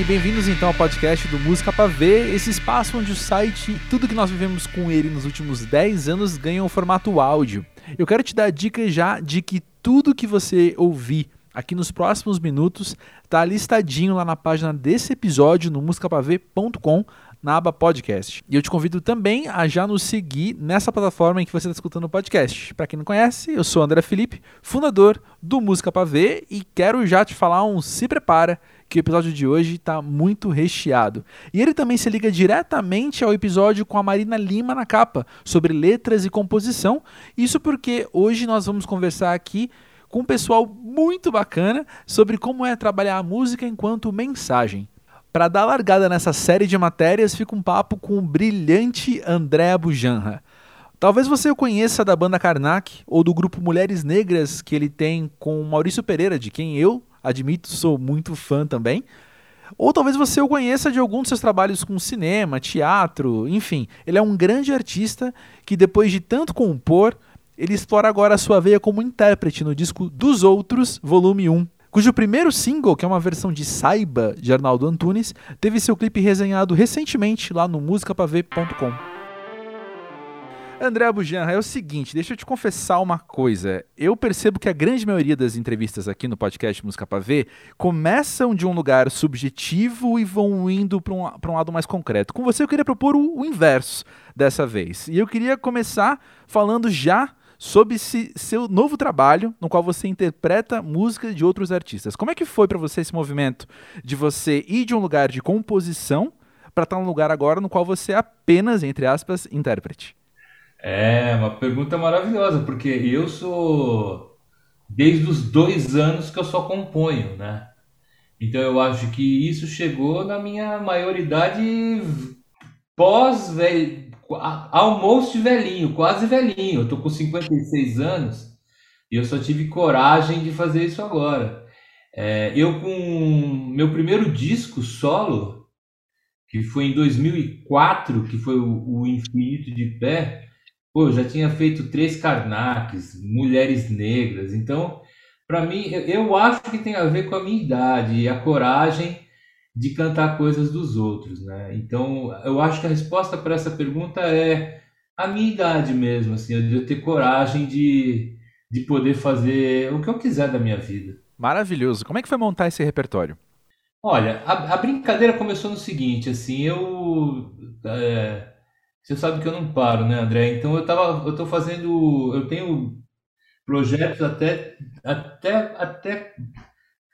e bem-vindos então ao podcast do Música para Ver, esse espaço onde o site, tudo que nós vivemos com ele nos últimos 10 anos ganha um formato áudio. Eu quero te dar dica já de que tudo que você ouvir aqui nos próximos minutos está listadinho lá na página desse episódio no musicapaver.com na aba podcast. E eu te convido também a já nos seguir nessa plataforma em que você está escutando o podcast. Para quem não conhece, eu sou André Felipe, fundador do Música para Ver e quero já te falar um se prepara que o episódio de hoje está muito recheado. E ele também se liga diretamente ao episódio com a Marina Lima na capa, sobre letras e composição. Isso porque hoje nós vamos conversar aqui com um pessoal muito bacana sobre como é trabalhar a música enquanto mensagem. Para dar largada nessa série de matérias, fica um papo com o brilhante André Bujanra. Talvez você o conheça da banda Karnak ou do grupo Mulheres Negras que ele tem com Maurício Pereira, de quem eu, admito, sou muito fã também. Ou talvez você o conheça de algum dos seus trabalhos com cinema, teatro, enfim. Ele é um grande artista que, depois de tanto compor, ele explora agora a sua veia como intérprete no disco Dos Outros, volume 1, cujo primeiro single, que é uma versão de Saiba, de Arnaldo Antunes, teve seu clipe resenhado recentemente lá no musicapavê.com. André Bujanra, é o seguinte, deixa eu te confessar uma coisa. Eu percebo que a grande maioria das entrevistas aqui no podcast Música Ver começam de um lugar subjetivo e vão indo para um, um lado mais concreto. Com você eu queria propor o, o inverso dessa vez. E eu queria começar falando já sobre esse seu novo trabalho, no qual você interpreta música de outros artistas. Como é que foi para você esse movimento de você ir de um lugar de composição para estar num lugar agora no qual você é apenas, entre aspas, intérprete? É uma pergunta maravilhosa, porque eu sou desde os dois anos que eu só componho, né? Então eu acho que isso chegou na minha maioridade pós velho, almoço velhinho, quase velhinho. Eu tô com 56 anos e eu só tive coragem de fazer isso agora. É, eu com meu primeiro disco solo, que foi em 2004, que foi o, o Infinito de Pé, pô, eu já tinha feito três Karnaks, Mulheres Negras. Então, para mim, eu, eu acho que tem a ver com a minha idade e a coragem de cantar coisas dos outros, né? Então, eu acho que a resposta para essa pergunta é a minha idade mesmo, assim, de eu ter coragem de, de poder fazer o que eu quiser da minha vida. Maravilhoso. Como é que foi montar esse repertório? Olha, a, a brincadeira começou no seguinte, assim, eu... É, você sabe que eu não paro, né, André? Então eu tava, eu tô fazendo, eu tenho projetos até, até, até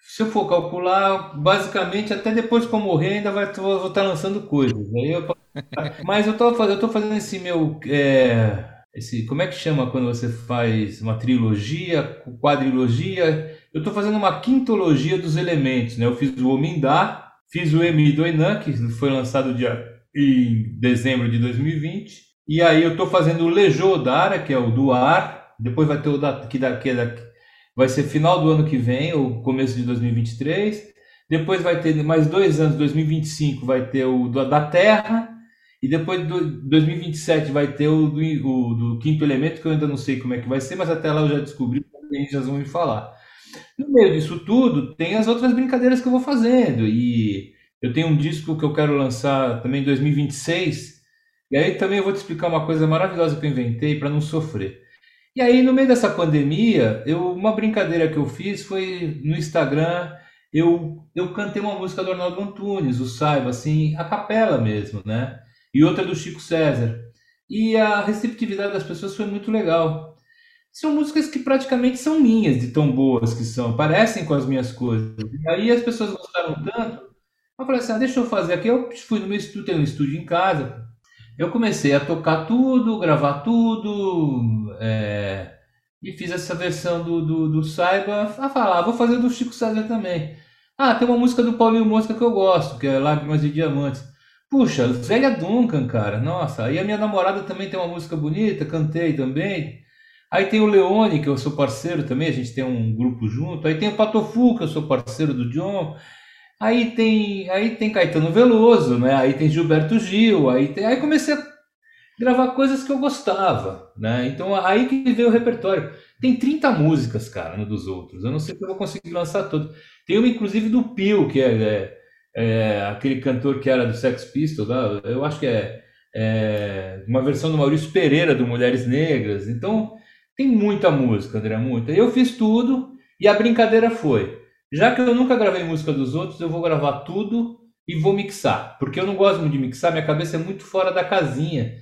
se eu for calcular, basicamente, até depois que eu morrer, ainda vai, vou estar lançando coisas. Aí eu, mas eu estou eu tô fazendo esse meu. É, esse, como é que chama quando você faz uma trilogia, quadrilogia? Eu estou fazendo uma quintologia dos elementos. Né? Eu fiz o Omindá, fiz o Emi do Enan, que foi lançado dia, em dezembro de 2020. E aí eu estou fazendo o Lejodara, que é o do ar. Depois vai ter o da, que, da, que, é da, vai ser final do ano que vem, ou começo de 2023. Depois vai ter mais dois anos, 2025 vai ter o da Terra. E depois do 2027 vai ter o do, o do quinto elemento, que eu ainda não sei como é que vai ser, mas até lá eu já descobri, gente já vão me falar. No meio disso tudo, tem as outras brincadeiras que eu vou fazendo. E eu tenho um disco que eu quero lançar também em 2026. E aí também eu vou te explicar uma coisa maravilhosa que eu inventei para não sofrer. E aí, no meio dessa pandemia, eu, uma brincadeira que eu fiz foi no Instagram, eu, eu cantei uma música do Arnaldo Antunes, o Saiba, assim, a capela mesmo, né? E outra do Chico César. E a receptividade das pessoas foi muito legal. São músicas que praticamente são minhas, de tão boas que são, parecem com as minhas coisas. E aí as pessoas gostaram tanto, eu falei assim, ah, deixa eu fazer aqui. Eu fui no meu estúdio, tenho um estúdio em casa, eu comecei a tocar tudo, gravar tudo, é, e fiz essa versão do, do, do Saiba a falar, vou fazer do Chico César também. Ah, tem uma música do Paulinho Mosca que eu gosto, que é Lágrimas de Diamantes. Puxa, Velha Duncan, cara, nossa. Aí a minha namorada também tem uma música bonita, cantei também. Aí tem o Leone, que eu sou parceiro também, a gente tem um grupo junto. Aí tem o Patofu, que eu sou parceiro do John. Aí tem, aí tem Caetano Veloso, né? Aí tem Gilberto Gil, aí tem, aí comecei a gravar coisas que eu gostava, né? Então aí que veio o repertório. Tem 30 músicas, cara, no dos outros. Eu não sei se eu vou conseguir lançar tudo. Tem uma inclusive do Pio, que é, é, é, aquele cantor que era do Sex Pistols, eu acho que é, é, uma versão do Maurício Pereira do Mulheres Negras. Então, tem muita música, André, muita. Eu fiz tudo e a brincadeira foi: já que eu nunca gravei música dos outros, eu vou gravar tudo e vou mixar, porque eu não gosto muito de mixar, minha cabeça é muito fora da casinha.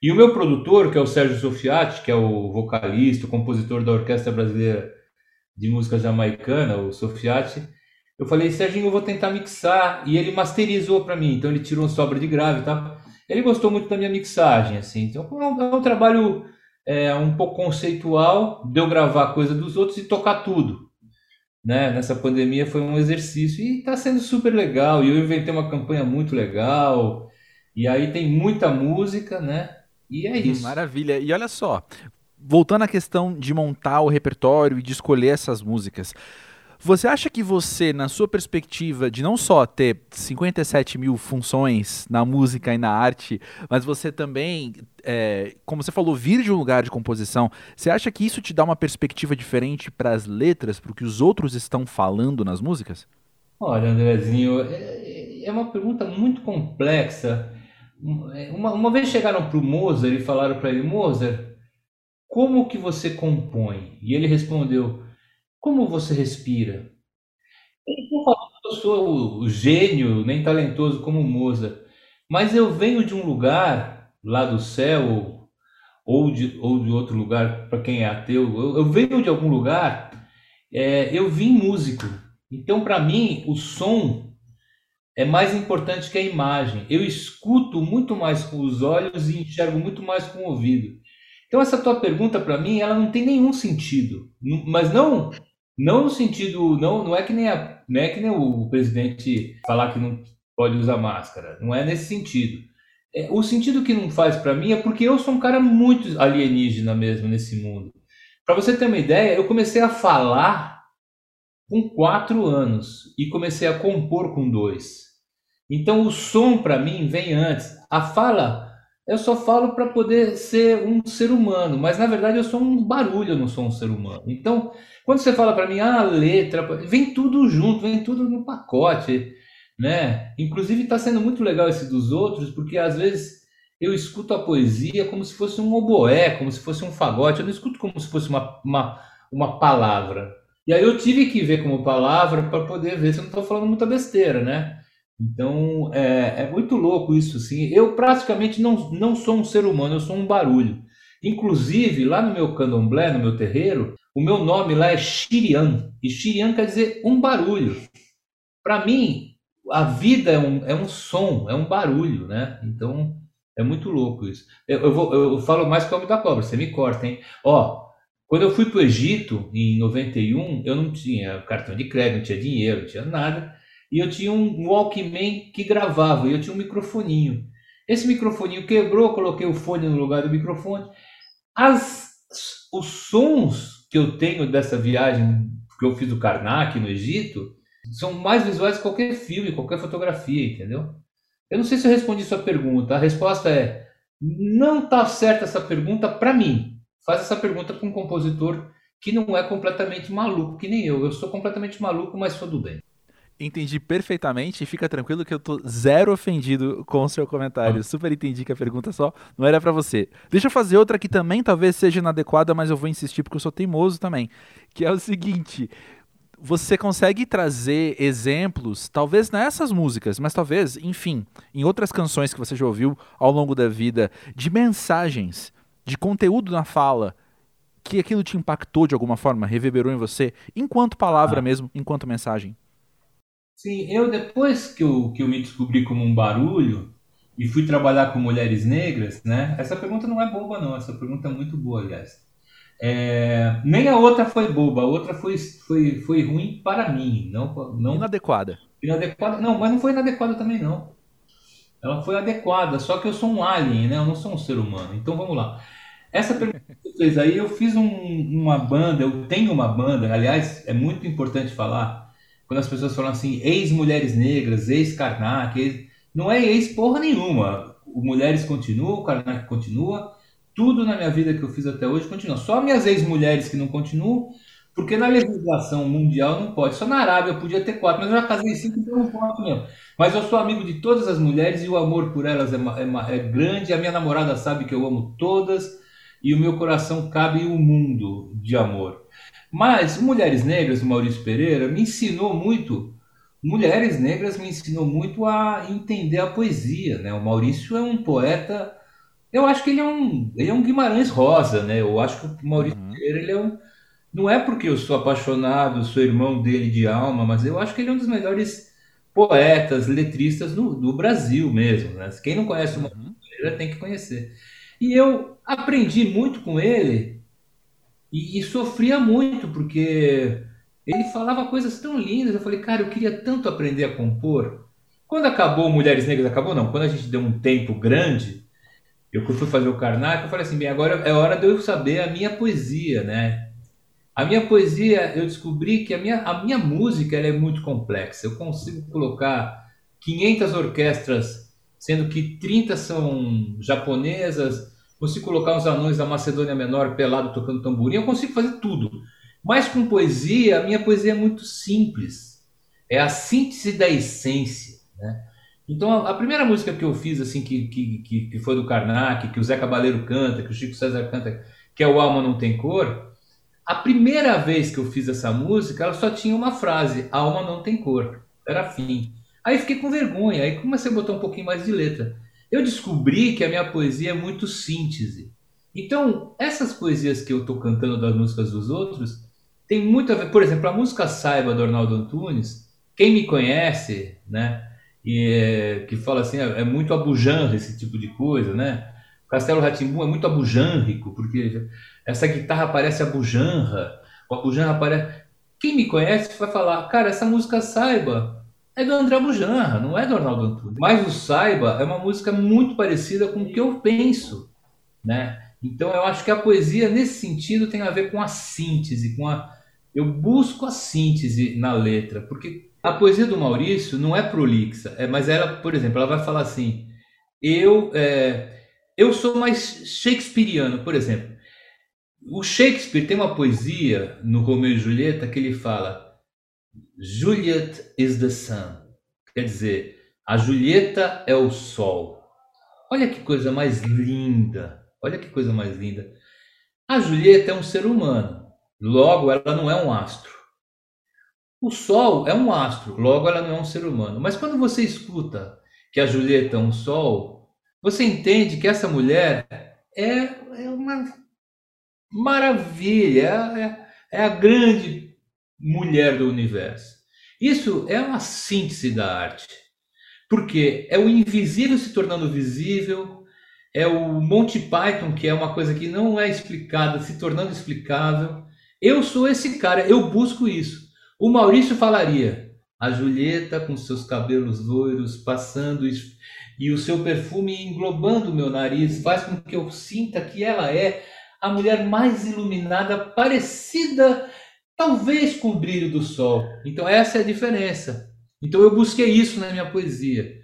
E o meu produtor, que é o Sérgio Sofiati, que é o vocalista, o compositor da Orquestra Brasileira de Música Jamaicana, o Sofiati, eu falei, Serginho, eu vou tentar mixar. E ele masterizou para mim, então ele tirou um sobra de grave tal. Ele gostou muito da minha mixagem, assim. Então é um, é um trabalho é, um pouco conceitual, de eu gravar coisa dos outros e tocar tudo. Né? Nessa pandemia foi um exercício e está sendo super legal. E eu inventei uma campanha muito legal. E aí tem muita música, né? E é isso. Maravilha. E olha só, voltando à questão de montar o repertório e de escolher essas músicas. Você acha que você, na sua perspectiva de não só ter 57 mil funções na música e na arte, mas você também, é, como você falou, vir de um lugar de composição, você acha que isso te dá uma perspectiva diferente para as letras, para o que os outros estão falando nas músicas? Olha, Andrezinho, é, é uma pergunta muito complexa. Uma, uma vez chegaram para o Mozart e falaram para ele, Mozart, como que você compõe? E ele respondeu, como você respira? Não eu sou o gênio, nem talentoso como Mozart, mas eu venho de um lugar lá do céu ou de, ou de outro lugar para quem é ateu. Eu, eu, venho de algum lugar, é, eu vim músico. Então, para mim, o som é mais importante que a imagem. Eu escuto muito mais com os olhos e enxergo muito mais com o ouvido. Então, essa tua pergunta para mim, ela não tem nenhum sentido. Mas não não no sentido, não, não é que nem a, não é que nem o presidente falar que não pode usar máscara. Não é nesse sentido. É, o sentido que não faz para mim é porque eu sou um cara muito alienígena mesmo nesse mundo. Para você ter uma ideia, eu comecei a falar com quatro anos e comecei a compor com dois. Então o som para mim vem antes. A fala eu só falo para poder ser um ser humano, mas na verdade eu sou um barulho, eu não sou um ser humano. Então, quando você fala para mim, ah, letra, vem tudo junto, vem tudo no pacote, né? Inclusive está sendo muito legal esse dos outros, porque às vezes eu escuto a poesia como se fosse um oboé, como se fosse um fagote, eu não escuto como se fosse uma, uma, uma palavra. E aí eu tive que ver como palavra para poder ver se eu não estou falando muita besteira, né? Então é, é, muito louco isso, assim. Eu praticamente não, não sou um ser humano, eu sou um barulho. Inclusive, lá no meu candomblé, no meu terreiro, o meu nome lá é Xirian. E Xirian quer dizer um barulho. Para mim, a vida é um, é um som, é um barulho, né? Então é muito louco isso. Eu, eu, vou, eu falo mais que o homem da cobra, você me corta, hein? Ó, quando eu fui para o Egito, em 91, eu não tinha cartão de crédito, não tinha dinheiro, não tinha nada e eu tinha um Walkman que gravava, e eu tinha um microfoninho. Esse microfoninho quebrou, coloquei o fone no lugar do microfone. As, os sons que eu tenho dessa viagem que eu fiz do Karnak no Egito são mais visuais que qualquer filme, qualquer fotografia, entendeu? Eu não sei se eu respondi sua pergunta. A resposta é: não está certa essa pergunta para mim. Faz essa pergunta para um compositor que não é completamente maluco, que nem eu. Eu sou completamente maluco, mas sou do bem. Entendi perfeitamente e fica tranquilo que eu tô zero ofendido com o seu comentário. Ah. Super entendi que a pergunta só não era para você. Deixa eu fazer outra que também talvez seja inadequada, mas eu vou insistir porque eu sou teimoso também. Que é o seguinte: você consegue trazer exemplos, talvez nessas músicas, mas talvez, enfim, em outras canções que você já ouviu ao longo da vida, de mensagens, de conteúdo na fala, que aquilo te impactou de alguma forma, reverberou em você, enquanto palavra ah. mesmo, enquanto mensagem? Sim, eu depois que eu, que eu me descobri como um barulho e fui trabalhar com mulheres negras, né? Essa pergunta não é boba, não. Essa pergunta é muito boa, aliás. É, nem a outra foi boba, a outra foi, foi, foi ruim para mim. Não, não, inadequada. Inadequada. Não, mas não foi inadequada também, não. Ela foi adequada, só que eu sou um alien, né? Eu não sou um ser humano. Então vamos lá. Essa pergunta que você fez aí, eu fiz um, uma banda, eu tenho uma banda, aliás, é muito importante falar quando as pessoas falam assim, ex-mulheres negras, ex-Karnak, ex... não é ex porra nenhuma. O Mulheres continua, o Karnak continua, tudo na minha vida que eu fiz até hoje continua. Só minhas ex-mulheres que não continuam, Porque na legislação mundial não pode. Só na Arábia podia ter quatro, mas eu já casei cinco, então não posso mesmo. Mas eu sou amigo de todas as mulheres e o amor por elas é, é, é grande. A minha namorada sabe que eu amo todas e o meu coração cabe um mundo de amor. Mas Mulheres Negras, do Maurício Pereira, me ensinou muito. Mulheres Negras me ensinou muito a entender a poesia. Né? O Maurício é um poeta. Eu acho que ele é um, ele é um Guimarães Rosa, né? Eu acho que o Maurício uhum. Pereira ele é um não é porque eu sou apaixonado, sou irmão dele de alma, mas eu acho que ele é um dos melhores poetas, letristas do, do Brasil mesmo. Né? Quem não conhece o uhum. Pereira tem que conhecer. E eu aprendi muito com ele e, e, sofria muito, porque ele falava coisas tão lindas. Eu falei, cara, eu queria tanto aprender a compor. Quando acabou Mulheres Negras, acabou não. Quando a gente deu um tempo grande, eu fui fazer o Karnak, eu falei assim, bem, agora é hora de eu saber a minha poesia, né? A minha poesia, eu descobri que a minha, a minha música é muito complexa. Eu consigo colocar 500 orquestras, sendo que 30 são japonesas, consigo colocar uns anões da Macedônia Menor pelado tocando tamborim, eu consigo fazer tudo. Mas com poesia, a minha poesia é muito simples. É a síntese da essência. Né? Então, a, primeira música que eu fiz, assim, que, que, que foi do Karnak, que o Zé Cabaleiro canta, que o Chico César canta, que é o Alma Não Tem Cor, a primeira vez que eu fiz essa música, ela só tinha uma frase: alma não tem cor. Era fim. Aí fiquei com vergonha, aí comecei a botar um pouquinho mais de letra. Eu descobri que a minha poesia é muito síntese. Então, essas poesias que eu estou cantando das músicas dos outros, tem muito a ver. Por exemplo, a música Saiba do Arnaldo Antunes, quem me conhece, né? E é, que fala assim, é, é muito abujanra esse tipo de coisa, né? Castelo Ratimbum é muito abujanrico, porque essa guitarra parece a bujanra, o abujanra parece... Quem me conhece vai falar, cara, essa música Saiba é do André Bujanra, não é do Arnaldo Antunes. Mas o Saiba é uma música muito parecida com o que eu penso, né? Então eu acho que a poesia nesse sentido tem a ver com a síntese, com a eu busco a síntese na letra, porque a poesia do Maurício não é prolixa, é, mas ela, por exemplo, ela vai falar assim: eu é, eu sou mais shakespeariano, por exemplo. O Shakespeare tem uma poesia no Romeu e Julieta que ele fala: Juliet is the sun. Quer dizer, a Julieta é o sol. Olha que coisa mais linda. Olha que coisa mais linda. A Julieta é um ser humano. Logo, ela não é um astro. O sol é um astro. Logo, ela não é um ser humano. Mas quando você escuta que a Julieta é um sol, você entende que essa mulher é, é uma maravilha, é, é a grande mulher do universo. Isso é uma síntese da arte, porque é o invisível se tornando visível, é o Monty Python, que é uma coisa que não é explicada, se tornando explicável. Eu sou esse cara, eu busco isso. O Maurício falaria, a Julieta com seus cabelos loiros passando e o seu perfume englobando o meu nariz faz com que eu sinta que ela é a mulher mais iluminada, parecida talvez com o brilho do sol. Então essa é a diferença. Então eu busquei isso na minha poesia.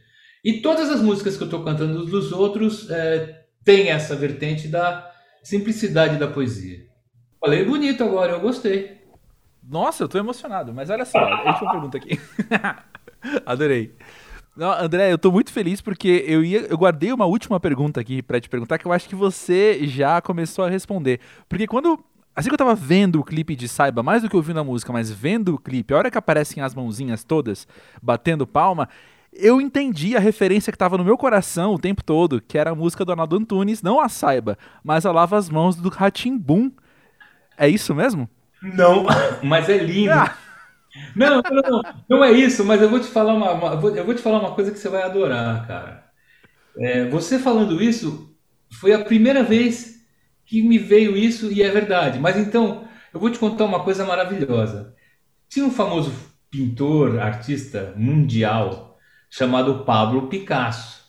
E todas as músicas que eu estou cantando dos outros é, têm essa vertente da simplicidade da poesia. Falei bonito agora, eu gostei. Nossa, eu estou emocionado, mas olha só, deixa uma pergunta aqui. Adorei. Não, André, eu tô muito feliz porque eu ia, eu guardei uma última pergunta aqui para te perguntar que eu acho que você já começou a responder. Porque quando assim que eu tava vendo o clipe de Saiba, mais do que ouvindo a música, mas vendo o clipe, a hora que aparecem as mãozinhas todas batendo palma, eu entendi a referência que tava no meu coração o tempo todo, que era a música do Arnaldo Antunes, não a Saiba, mas a Lava as Mãos do Ratimbum. É isso mesmo? Não, mas é lindo. Ah. Não, não, não é isso, mas eu vou te falar uma, uma, eu vou te falar uma coisa que você vai adorar, cara. É, você falando isso foi a primeira vez que me veio isso e é verdade. Mas então, eu vou te contar uma coisa maravilhosa. Tinha um famoso pintor, artista mundial chamado Pablo Picasso.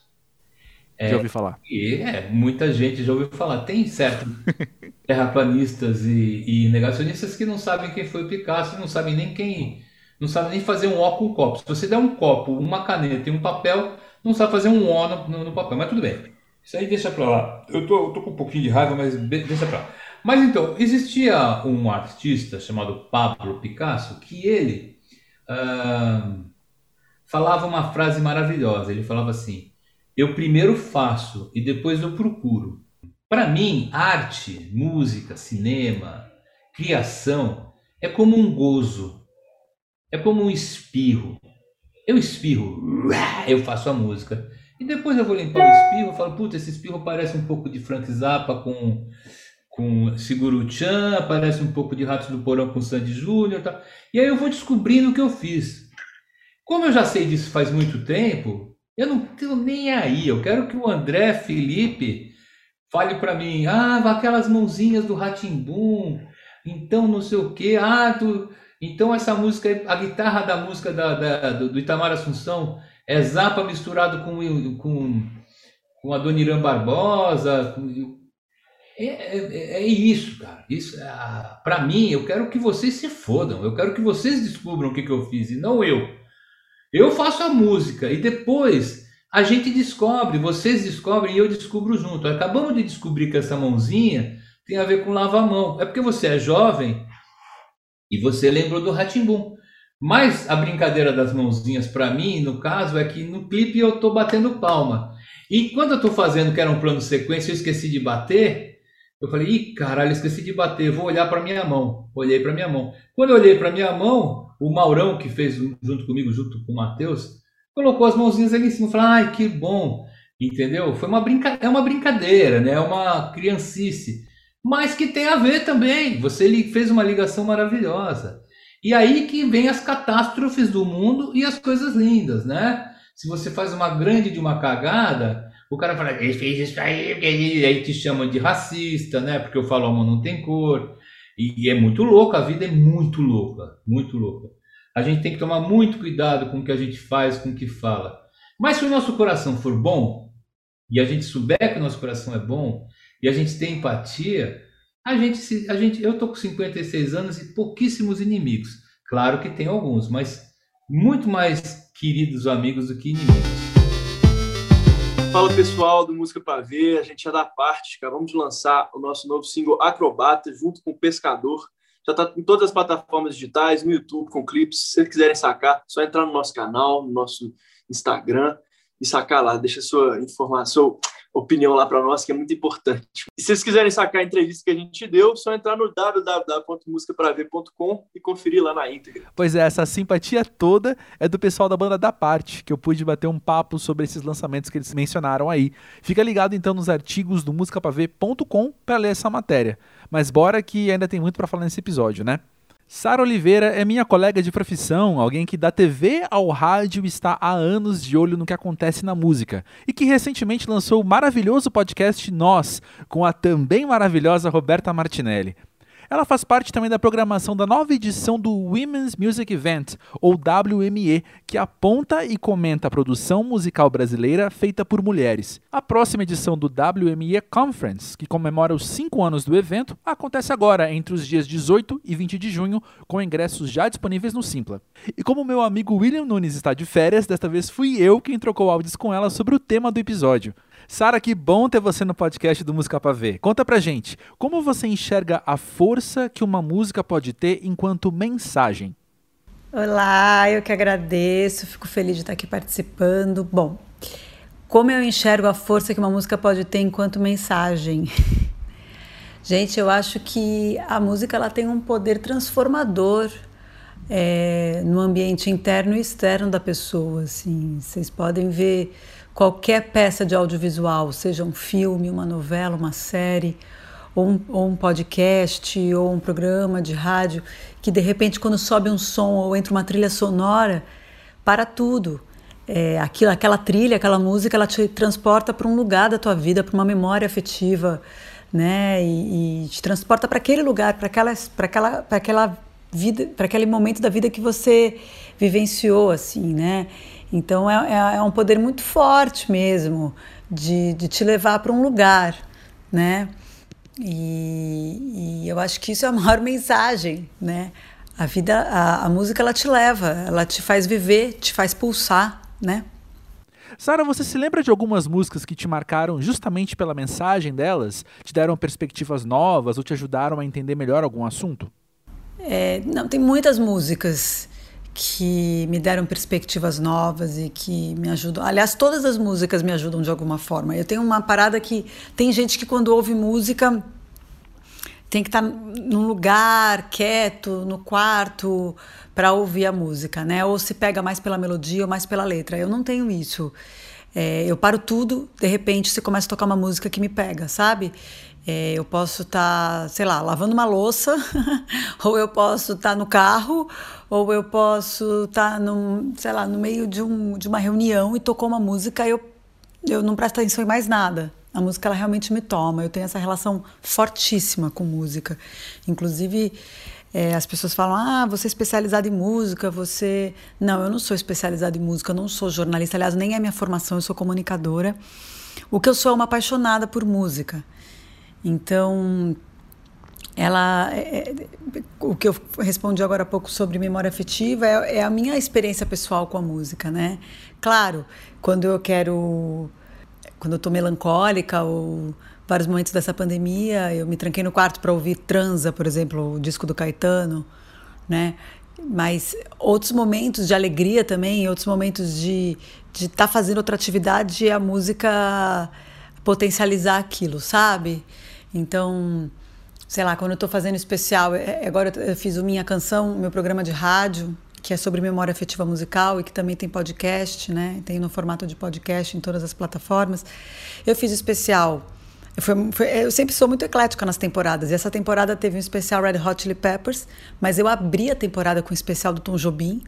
É, já ouvi falar. E, é, muita gente já ouviu falar. Tem certo terraplanistas e, e, negacionistas que não sabem quem foi o Picasso, não sabem nem quem, não sabem nem fazer um O com um copo. Se você der um copo, uma caneta e um papel, não sabe fazer um O no, no, no papel. Mas tudo bem. Isso aí deixa pra lá. Eu tô, eu tô com um pouquinho de raiva, mas deixa pra lá. Mas então, existia um artista chamado Pablo Picasso que ele falava uma frase maravilhosa. Ele falava assim: Eu primeiro faço e depois eu procuro. Para mim, arte, música, cinema, criação é como um gozo, é como um espirro. Eu espirro, eu faço a música. E depois eu vou limpar o espirro, eu falo, puta, esse espirro parece um pouco de Frank Zappa com, com Seguro Chan, parece um pouco de Ratos do Porão com Sandy Júnior. Tá? E aí eu vou descobrindo o que eu fiz. Como eu já sei disso faz muito tempo, eu não tenho nem aí. Eu quero que o André Felipe fale para mim, ah, aquelas mãozinhas do Ratimbum, então não sei o que, ah, tu... então essa música, a guitarra da música da, da do Itamar Assunção é Zapa misturado com, com, com Adoniran Barbosa. É, é, é, isso, cara. Isso, é, para mim, eu quero que vocês se fodam. Eu quero que vocês descubram o que, que eu fiz e não eu. Eu faço a música e depois a gente descobre, vocês descobrem e eu descubro junto. Acabamos de descobrir que essa mãozinha tem a ver com lavar a mão. É porque você é jovem e você lembrou do Ratimbum. Mas a brincadeira das mãozinhas para mim, no caso, é que no clipe eu tô batendo palma. E quando eu tô fazendo que era um plano sequência, eu esqueci de bater. Eu falei, ih, caralho, esqueci de bater, vou olhar para minha mão. Olhei para minha mão. Quando eu olhei para minha mão, o Maurão, que fez junto comigo, junto com o Matheus, colocou as mãozinhas ali em cima. Falei, ai, que bom. Entendeu? Foi uma brinca... É uma brincadeira, né? É uma criancice. Mas que tem a ver também. Você fez uma ligação maravilhosa. E aí que vem as catástrofes do mundo e as coisas lindas, né? Se você faz uma grande de uma cagada, o cara fala, ele fez isso aí, e aí te chamam de racista, né? Porque eu falo, amor não tem cor. E, e é muito louco, a vida é muito louca, muito louca. A gente tem que tomar muito cuidado com o que a gente faz, com o que fala. Mas se o nosso coração for bom, e a gente souber que o nosso coração é bom, e a gente tem empatia, a gente, a gente, eu tô com 56 anos e pouquíssimos inimigos. Claro que tem alguns, mas muito mais queridos amigos do que inimigos. Fala pessoal do Música para Ver, a gente já dá parte, acabamos de lançar o nosso novo single Acrobata junto com o Pescador. Já está em todas as plataformas digitais, no YouTube com clipes. Se vocês quiserem sacar, só entrar no nosso canal, no nosso Instagram e sacar lá. Deixa sua informação, opinião lá para nós, que é muito importante. E se vocês quiserem sacar a entrevista que a gente deu, só entrar no www.musicapraver.com e conferir lá na íntegra. Pois é, essa simpatia toda é do pessoal da banda da parte, que eu pude bater um papo sobre esses lançamentos que eles mencionaram aí. Fica ligado então nos artigos do musicapraver.com para ler essa matéria. Mas bora que ainda tem muito para falar nesse episódio, né? Sara Oliveira é minha colega de profissão, alguém que da TV ao rádio está há anos de olho no que acontece na música e que recentemente lançou o maravilhoso podcast Nós, com a também maravilhosa Roberta Martinelli. Ela faz parte também da programação da nova edição do Women's Music Event, ou WME, que aponta e comenta a produção musical brasileira feita por mulheres. A próxima edição do WME Conference, que comemora os cinco anos do evento, acontece agora, entre os dias 18 e 20 de junho, com ingressos já disponíveis no Simpla. E como meu amigo William Nunes está de férias, desta vez fui eu quem trocou áudios com ela sobre o tema do episódio. Sara, que bom ter você no podcast do Música Pra Ver. Conta pra gente, como você enxerga a força que uma música pode ter enquanto mensagem? Olá, eu que agradeço, fico feliz de estar aqui participando. Bom, como eu enxergo a força que uma música pode ter enquanto mensagem? Gente, eu acho que a música ela tem um poder transformador é, no ambiente interno e externo da pessoa. Assim, vocês podem ver qualquer peça de audiovisual, seja um filme, uma novela, uma série, ou um, ou um, podcast, ou um programa de rádio, que de repente, quando sobe um som ou entra uma trilha sonora, para tudo. É, aquilo, aquela trilha, aquela música, ela te transporta para um lugar da tua vida, para uma memória afetiva, né? E, e te transporta para aquele lugar, para aquela, para aquela, para aquela vida, para aquele momento da vida que você vivenciou, assim, né? Então é, é, é um poder muito forte mesmo de, de te levar para um lugar, né? E, e, eu acho que isso é a maior mensagem, né? A vida, a, a música ela te leva, ela te faz viver, te faz pulsar, né? Sara, você se lembra de algumas músicas que te marcaram justamente pela mensagem delas? Te deram perspectivas novas ou te ajudaram a entender melhor algum assunto? É, não, tem muitas músicas que me deram perspectivas novas e que me ajudam. Aliás, todas as músicas me ajudam de alguma forma. Eu tenho uma parada que tem gente que quando ouve música tem que estar tá num lugar quieto, no quarto, para ouvir a música, né? Ou se pega mais pela melodia ou mais pela letra. Eu não tenho isso. É, eu paro tudo, de repente você começa a tocar uma música que me pega, sabe? É, eu posso estar, tá, sei lá, lavando uma louça, ou eu posso estar tá no carro, ou eu posso estar, tá sei lá, no meio de, um, de uma reunião e tocou uma música e eu, eu não presto atenção em mais nada. A música ela realmente me toma. Eu tenho essa relação fortíssima com música. Inclusive, é, as pessoas falam: ah, você é especializada em música, você. Não, eu não sou especializada em música, eu não sou jornalista. Aliás, nem é minha formação, eu sou comunicadora. O que eu sou é uma apaixonada por música. Então, ela é, é, o que eu respondi agora há pouco sobre memória afetiva é, é, a minha experiência pessoal com a música, né? Claro, quando eu quero quando eu tô melancólica ou vários momentos dessa pandemia, eu me tranquei no quarto para ouvir Transa, por exemplo, o disco do Caetano, né? Mas outros momentos de alegria também, outros momentos de de estar tá fazendo outra atividade, a música potencializar aquilo, sabe? Então, sei lá, quando eu estou fazendo especial, é, é, agora eu fiz o Minha Canção, meu programa de rádio, que é sobre memória afetiva musical e que também tem podcast, né? Tem no formato de podcast em todas as plataformas. Eu fiz especial. Eu, foi, foi, eu sempre sou muito eclética nas temporadas. E essa temporada teve um especial Red Hot Chili Peppers, mas eu abri a temporada com o um especial do Tom Jobim.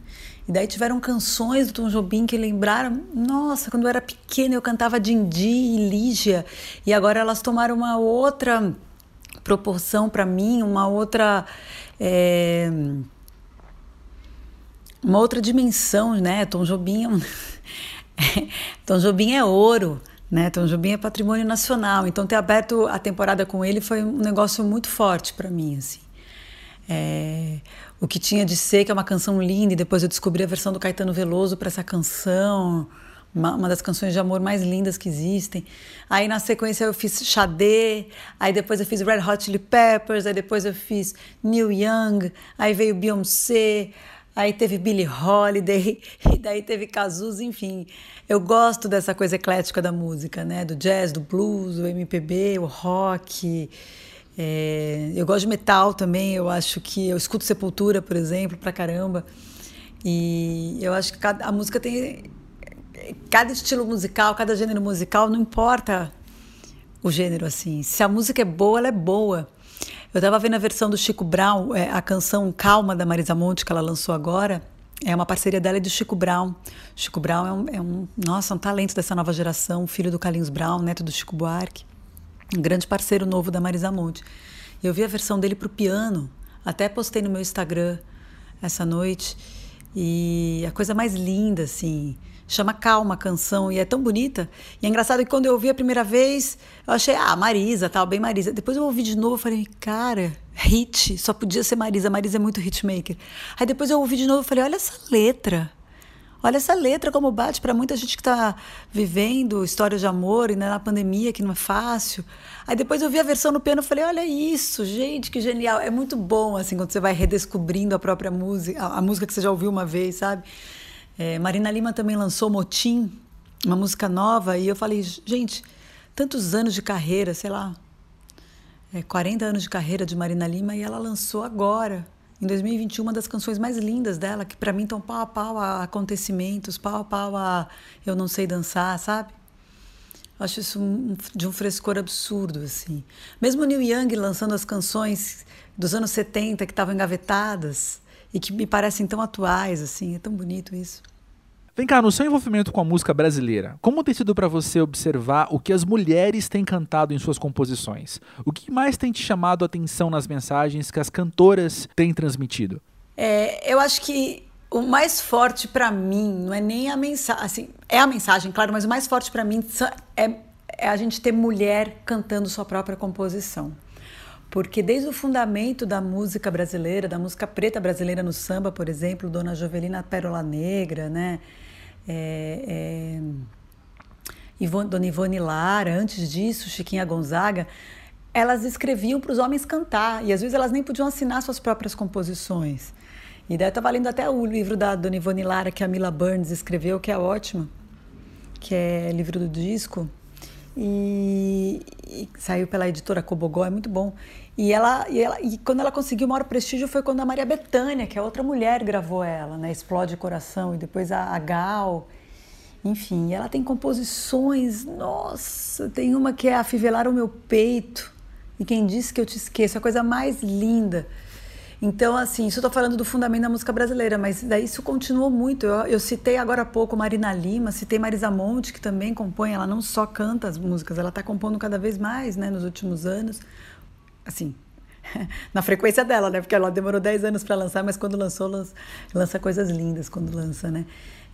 E daí tiveram canções do Tom Jobim que lembraram, nossa, quando eu era pequena eu cantava Dindi e Lígia, e agora elas tomaram uma outra proporção para mim, uma outra é, uma outra dimensão, né? Tom Jobim é um... Tom Jobim é ouro, né? Tom Jobim é patrimônio nacional. Então ter aberto a temporada com ele foi um negócio muito forte para mim, assim. É, o que tinha de ser que é uma canção linda e depois eu descobri a versão do Caetano Veloso para essa canção uma, uma, das canções de amor mais lindas que existem. Aí na sequência eu fiz Xadê, aí depois eu fiz Red Hot Chili Peppers, aí depois eu fiz Neil Young, aí veio Beyoncé, aí teve Billie Holiday, e daí teve Cazuza, enfim. Eu gosto dessa coisa eclética da música, né? Do jazz, do blues, do MPB, o rock. É, eu gosto de metal também, eu acho que eu escuto Sepultura, por exemplo, pra caramba. E eu acho que cada, a música tem cada estilo musical, cada gênero musical, não importa o gênero assim. Se a música é boa, ela é boa. Eu estava vendo a versão do Chico Brown, é, a canção Calma da Marisa Monte que ela lançou agora. É uma parceria dela e do Chico Brown. Chico Brown é um, é um, nossa, um talento dessa nova geração, filho do Carlinhos Brown, neto do Chico Buarque, um grande parceiro novo da Marisa Monte. Eu vi a versão dele para o piano, até postei no meu Instagram essa noite e a coisa mais linda, assim chama Calma a canção e é tão bonita. E é engraçado que quando eu ouvi a primeira vez, eu achei, ah, Marisa, tal, bem Marisa. Depois eu ouvi de novo e falei, cara, hit, só podia ser Marisa, Marisa é muito hitmaker. Aí depois eu ouvi de novo e falei, olha essa letra. Olha essa letra como bate para muita gente que está vivendo histórias de amor e né, na pandemia que não é fácil. Aí depois eu vi a versão no piano e falei, olha isso, gente, que genial. É muito bom assim quando você vai redescobrindo a própria música, a, música que você já ouviu uma vez, sabe? É, Marina Lima também lançou Motim, uma música nova, e eu falei, gente, tantos anos de carreira, sei lá, é, 40 anos de carreira de Marina Lima, e ela lançou agora, em 2021, uma das canções mais lindas dela, que para mim estão pau a pau a acontecimentos, pau a pau a Eu Não Sei Dançar, sabe? Acho isso de um frescor absurdo, assim. Mesmo Neil Young lançando as canções dos anos 70 que estavam engavetadas, e que me parecem tão atuais, assim, é tão bonito isso. Vem cá, no seu envolvimento com a música brasileira, como tem sido para você observar o que as mulheres têm cantado em suas composições? O que mais tem te chamado a atenção nas mensagens que as cantoras têm transmitido? É, eu acho que o mais forte para mim não é nem a mensagem, assim, é a mensagem, claro, mas o mais forte para mim é, é a gente ter mulher cantando sua própria composição porque desde o fundamento da música brasileira, da música preta brasileira no samba, por exemplo, Dona Jovelina Pérola Negra, né? É, é, Ivone, Dona Ivone Lara, antes disso, Chiquinha Gonzaga, elas escreviam para os homens cantar e às vezes elas nem podiam assinar suas próprias composições. E daí estava lendo até o livro da Dona Ivone Lara que a Mila Burns escreveu, que é ótimo, que é livro do disco. E, e, saiu pela editora Cobogó, é muito bom. E ela, e ela e quando ela conseguiu o maior prestígio foi quando a Maria Bethânia, que é outra mulher, gravou ela, né? Explode Coração, e depois a, a Gal. Enfim, ela tem composições, nossa, tem uma que é Afivelar o Meu Peito, e quem disse que eu te esqueço, a coisa mais linda. Então, assim, isso eu tô falando do fundamento da música brasileira, mas daí isso continuou muito. Eu, eu, citei agora há pouco Marina Lima, citei Marisa Monte, que também compõe, ela não só canta as músicas, ela está compondo cada vez mais, né, nos últimos anos. Assim, na frequência dela, né? Porque ela demorou 10 anos para lançar, mas quando lançou, lança, lança, coisas lindas quando lança, né?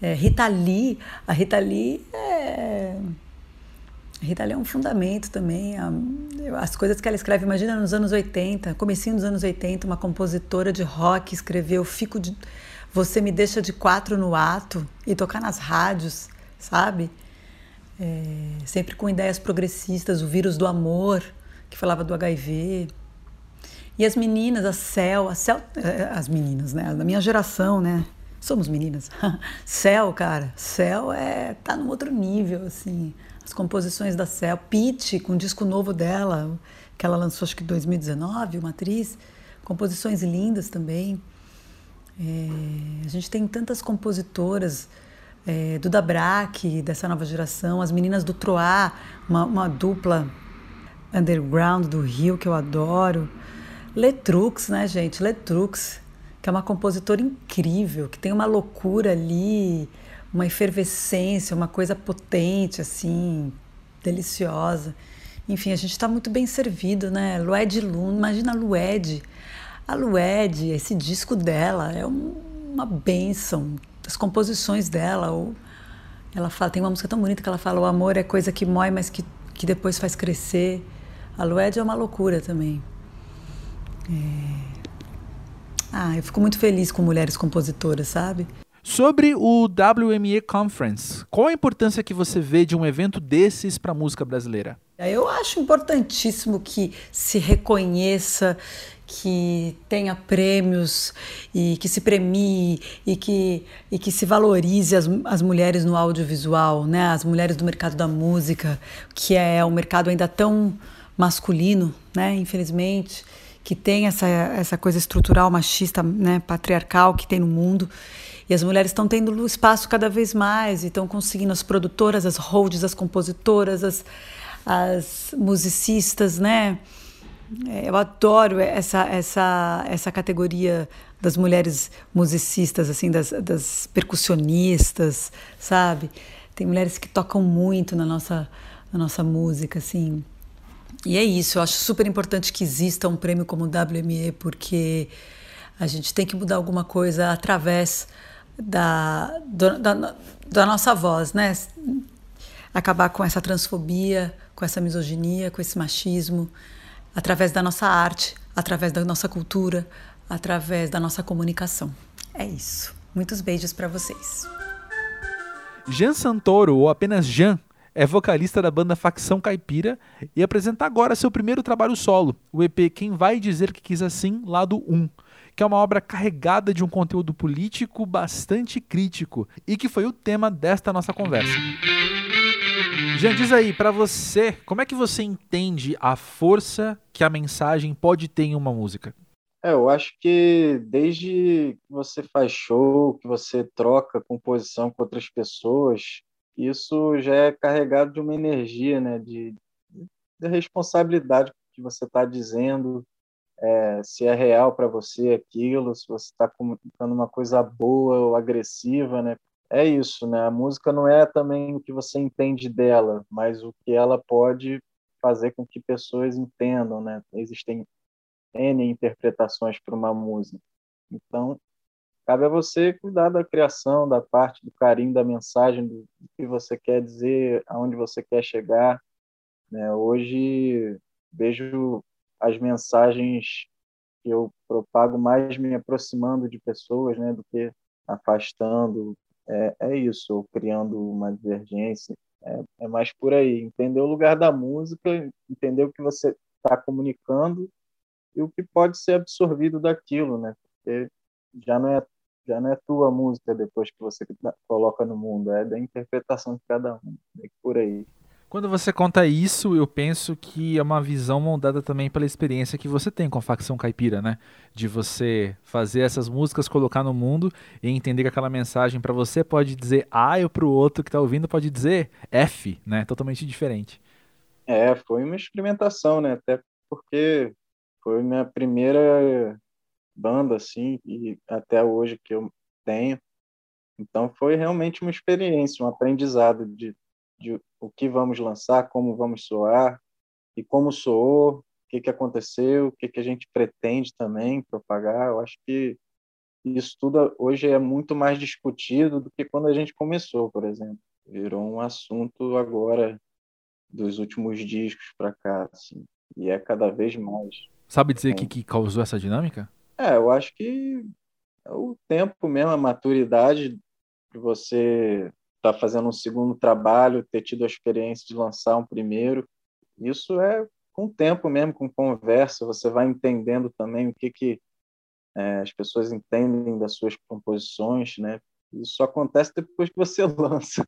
É, Rita Lee, a Rita Lee é Rita Lee é um fundamento também. As coisas que ela escreve, imagina nos anos 80, comecinho dos anos 80, uma compositora de rock escreveu Fico de Você me deixa de quatro no ato e tocar nas rádios, sabe? É, sempre com ideias progressistas, o vírus do amor, que falava do HIV. E as meninas, a Cel, a Cel, é, as meninas, né? Da minha geração, né? Somos meninas. Cel, cara, Cel é tá num outro nível, assim as composições da Cel, Pete, com o disco novo dela, que ela lançou acho que em 2019, uma atriz, composições lindas também. É, a gente tem tantas compositoras, é, Duda Braque, dessa nova geração, as meninas do Troá, uma, uma dupla underground do Rio que eu adoro. Letrux, né, gente? Letrux, que é uma compositora incrível, que tem uma loucura ali, uma efervescência, uma coisa potente, assim, deliciosa. Enfim, a gente está muito bem servido, né? Lued Luna, imagina a Lued. A Lued, esse disco dela é um, uma benção. As composições dela, ou, ela fala, tem uma música tão bonita que ela fala: o amor é coisa que mói, mas que, que depois faz crescer. A Lued é uma loucura também. É... Ah, eu fico muito feliz com mulheres compositoras, sabe? Sobre o WME Conference, qual a importância que você vê de um evento desses para a música brasileira? Eu acho importantíssimo que se reconheça, que tenha prêmios e que se premie e que, e que se valorize as, as mulheres no audiovisual, né? as mulheres do mercado da música, que é um mercado ainda tão masculino, né? infelizmente, que tem essa, essa coisa estrutural machista, né? patriarcal que tem no mundo. E as mulheres estão tendo espaço cada vez mais e estão conseguindo as produtoras, as holds, as compositoras, as, as musicistas, né? É, eu adoro essa, essa, essa categoria das mulheres musicistas, assim, das, das percussionistas, sabe? Tem mulheres que tocam muito na nossa, na nossa música, assim. E é isso, eu acho super importante que exista um prêmio como o WME, porque a gente tem que mudar alguma coisa através da, do, da, da nossa voz, né? Acabar com essa transfobia, com essa misoginia, com esse machismo, através da nossa arte, através da nossa cultura, através da nossa comunicação. É isso. Muitos beijos para vocês. Jean Santoro, ou apenas Jean, é vocalista da banda Facção Caipira e apresenta agora seu primeiro trabalho solo, o EP Quem Vai Dizer Que Quis Assim, lado 1 que é uma obra carregada de um conteúdo político bastante crítico e que foi o tema desta nossa conversa. Jean, diz aí, para você, como é que você entende a força que a mensagem pode ter em uma música? É, eu acho que desde que você faz show, que você troca composição com outras pessoas, isso já é carregado de uma energia, né, de, de responsabilidade que você está dizendo, é, se é real para você aquilo, se você está comunicando uma coisa boa ou agressiva, né? É isso, né? A música não é também o que você entende dela, mas o que ela pode fazer com que pessoas entendam, né? Existem N interpretações para uma música. Então, cabe a você cuidar da criação, da parte do carinho, da mensagem, do, que você quer dizer, aonde você quer chegar. Né? Hoje vejo as mensagens que eu propago mais me aproximando de pessoas, né, do que afastando. É, é isso, ou criando uma divergência. É, é mais por aí, entender o lugar da música, entender o que você está comunicando e o que pode ser absorvido daquilo, né? Porque já não é já não é tua música depois que você coloca no mundo, é da interpretação de cada um, é por aí. Quando você conta isso, eu penso que é uma visão moldada também pela experiência que você tem com a facção caipira, né? De você fazer essas músicas, colocar no mundo e entender que aquela mensagem para você pode dizer A e para o outro que está ouvindo pode dizer F, né? Totalmente diferente. É, foi uma experimentação, né? Até porque foi minha primeira banda, assim, e até hoje que eu tenho. Então foi realmente uma experiência, um aprendizado de de o que vamos lançar, como vamos soar e como soou, o que, que aconteceu, o que, que a gente pretende também propagar. Eu acho que isso tudo hoje é muito mais discutido do que quando a gente começou, por exemplo. Virou um assunto agora dos últimos discos para cá, assim, e é cada vez mais. Sabe dizer o que, que causou essa dinâmica? É, eu acho que é o tempo mesmo, a maturidade de você estar tá fazendo um segundo trabalho, ter tido a experiência de lançar um primeiro. Isso é com o tempo mesmo, com conversa, você vai entendendo também o que, que é, as pessoas entendem das suas composições, né? Isso acontece depois que você lança,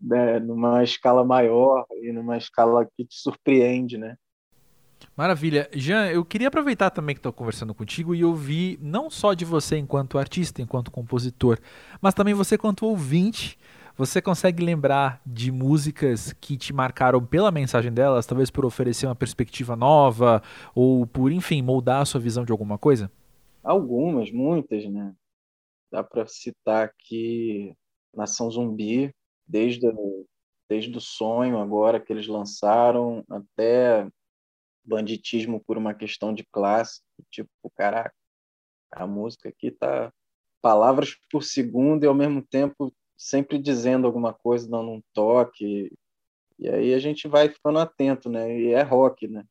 né? numa escala maior e numa escala que te surpreende, né? Maravilha. Jean, eu queria aproveitar também que estou conversando contigo e ouvir não só de você enquanto artista, enquanto compositor, mas também você enquanto ouvinte. Você consegue lembrar de músicas que te marcaram pela mensagem delas, talvez por oferecer uma perspectiva nova ou por, enfim, moldar a sua visão de alguma coisa? Algumas, muitas, né? Dá para citar aqui Nação Zumbi, desde, desde o sonho agora que eles lançaram até banditismo por uma questão de classe, tipo, caraca, a música aqui tá palavras por segundo e ao mesmo tempo sempre dizendo alguma coisa, dando um toque. E aí a gente vai ficando atento, né? E é rock, né?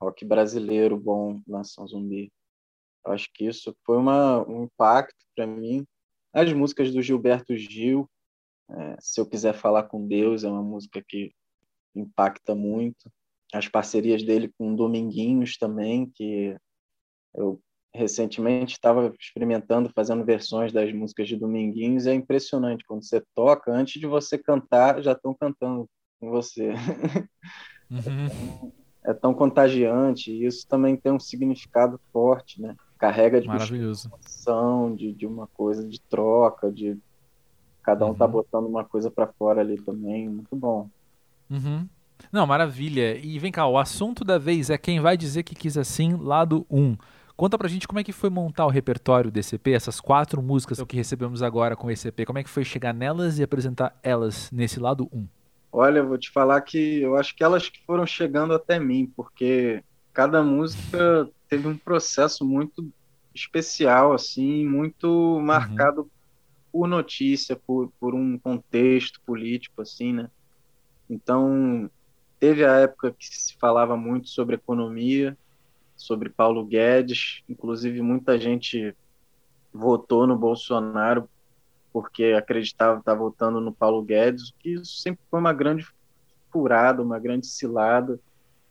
Rock brasileiro bom, Nação Zumbi. Eu acho que isso foi uma, um impacto para mim. As músicas do Gilberto Gil, é, Se Eu Quiser Falar com Deus, é uma música que impacta muito as parcerias dele com Dominguinhos também, que eu recentemente estava experimentando, fazendo versões das músicas de Dominguinhos, e é impressionante, quando você toca, antes de você cantar, já estão cantando com você. Uhum. É tão contagiante, e isso também tem um significado forte, né? Carrega de emoção, de, de uma coisa de troca, de cada um tá uhum. tá botando uma coisa para fora ali também, muito bom. Uhum. Não, maravilha. E vem cá, o assunto da vez é quem vai dizer que quis assim, lado 1. Conta pra gente como é que foi montar o repertório desse EP, essas quatro músicas que recebemos agora com esse EP. Como é que foi chegar nelas e apresentar elas nesse lado 1? Olha, eu vou te falar que eu acho que elas que foram chegando até mim, porque cada música teve um processo muito especial, assim, muito uhum. marcado por notícia, por, por um contexto político, assim, né? Então, Teve a época que se falava muito sobre economia, sobre Paulo Guedes, inclusive muita gente votou no Bolsonaro porque acreditava estar votando no Paulo Guedes, que isso sempre foi uma grande furada, uma grande cilada.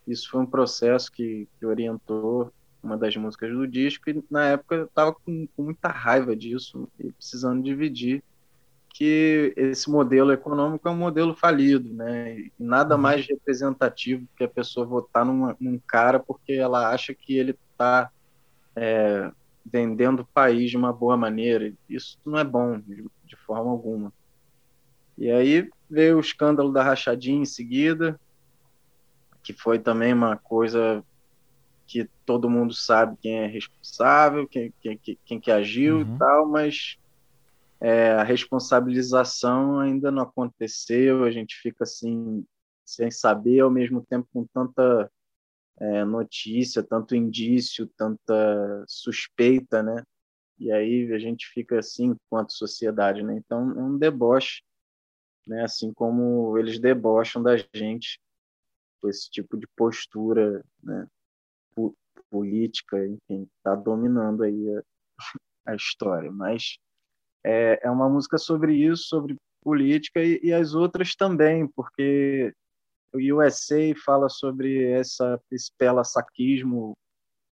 Isso foi um processo que, que orientou uma das músicas do disco e na época eu estava com, com, muita raiva disso e precisando dividir que esse modelo econômico é um modelo falido, né? E nada uhum. mais representativo que a pessoa votar numa, num cara porque ela acha que ele está é, vendendo o país de uma boa maneira. Isso não é bom de, de forma alguma. E aí veio o escândalo da rachadinha em seguida, que foi também uma coisa que todo mundo sabe quem é responsável, quem, quem, quem que agiu uhum. e tal, mas é, a responsabilização ainda não aconteceu, a gente fica assim, sem saber, ao mesmo tempo com tanta é, notícia, tanto indício, tanta suspeita, né? E aí a gente fica assim, enquanto sociedade, né? Então é um deboche, né? Assim como eles debocham da gente com esse tipo de postura, né? política, enfim, está dominando aí a, a história, mas é, é uma música sobre isso, sobre política e, e as outras também, porque o USA fala sobre essa, esse pela-saquismo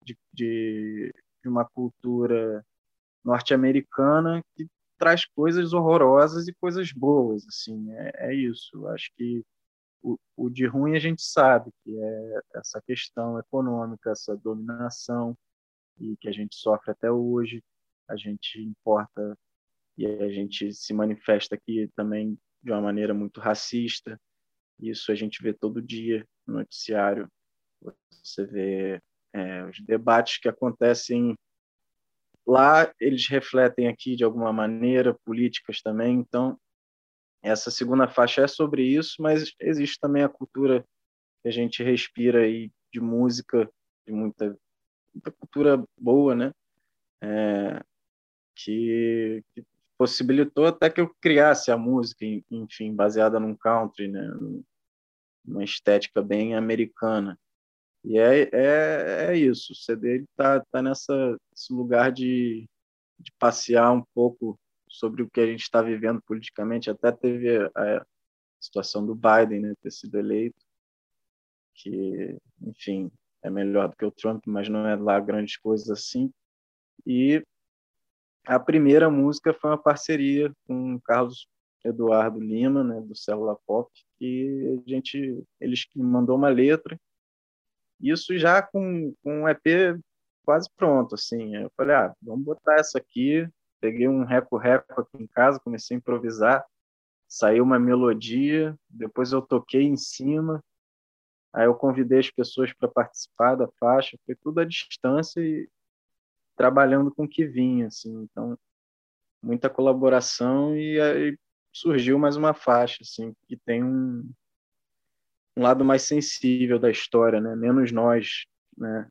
de, de, de uma cultura norte-americana que traz coisas horrorosas e coisas boas, assim, é, é isso. Acho que o, o, de ruim a gente sabe que é essa questão econômica, essa dominação e que a gente sofre até hoje. A gente importa e a gente se manifesta aqui também de uma maneira muito racista. Isso a gente vê todo dia no noticiário. Você vê é, os debates que acontecem lá, eles refletem aqui de alguma maneira, políticas também. Então, essa segunda faixa é sobre isso, mas existe também a cultura que a gente respira aí de música, de muita, muita cultura boa, né? É, que, que, possibilitou até que eu criasse a música, enfim, baseada num country, né? Uma estética bem americana. E é, é, é isso, o CD está tá nessa lugar de, de passear um pouco sobre o que a gente está vivendo politicamente. Até teve a, a situação do Biden né, ter sido eleito, que, enfim, é melhor do que o Trump, mas não é lá grandes coisas assim. E a primeira música foi uma parceria com o Carlos Eduardo Lima, né, do Célula Pop, que a gente, eles mandou uma letra, isso já com, com um EP quase pronto, assim. Eu falei, ah, vamos botar essa aqui, peguei um reco-reco aqui em casa, comecei a improvisar, saiu uma melodia, depois eu toquei em cima, aí eu convidei as pessoas para participar da faixa, foi tudo à distância e trabalhando com o que vinha, assim, então muita colaboração e aí surgiu mais uma faixa, assim, que tem um, um lado mais sensível da história, né? menos nós, né?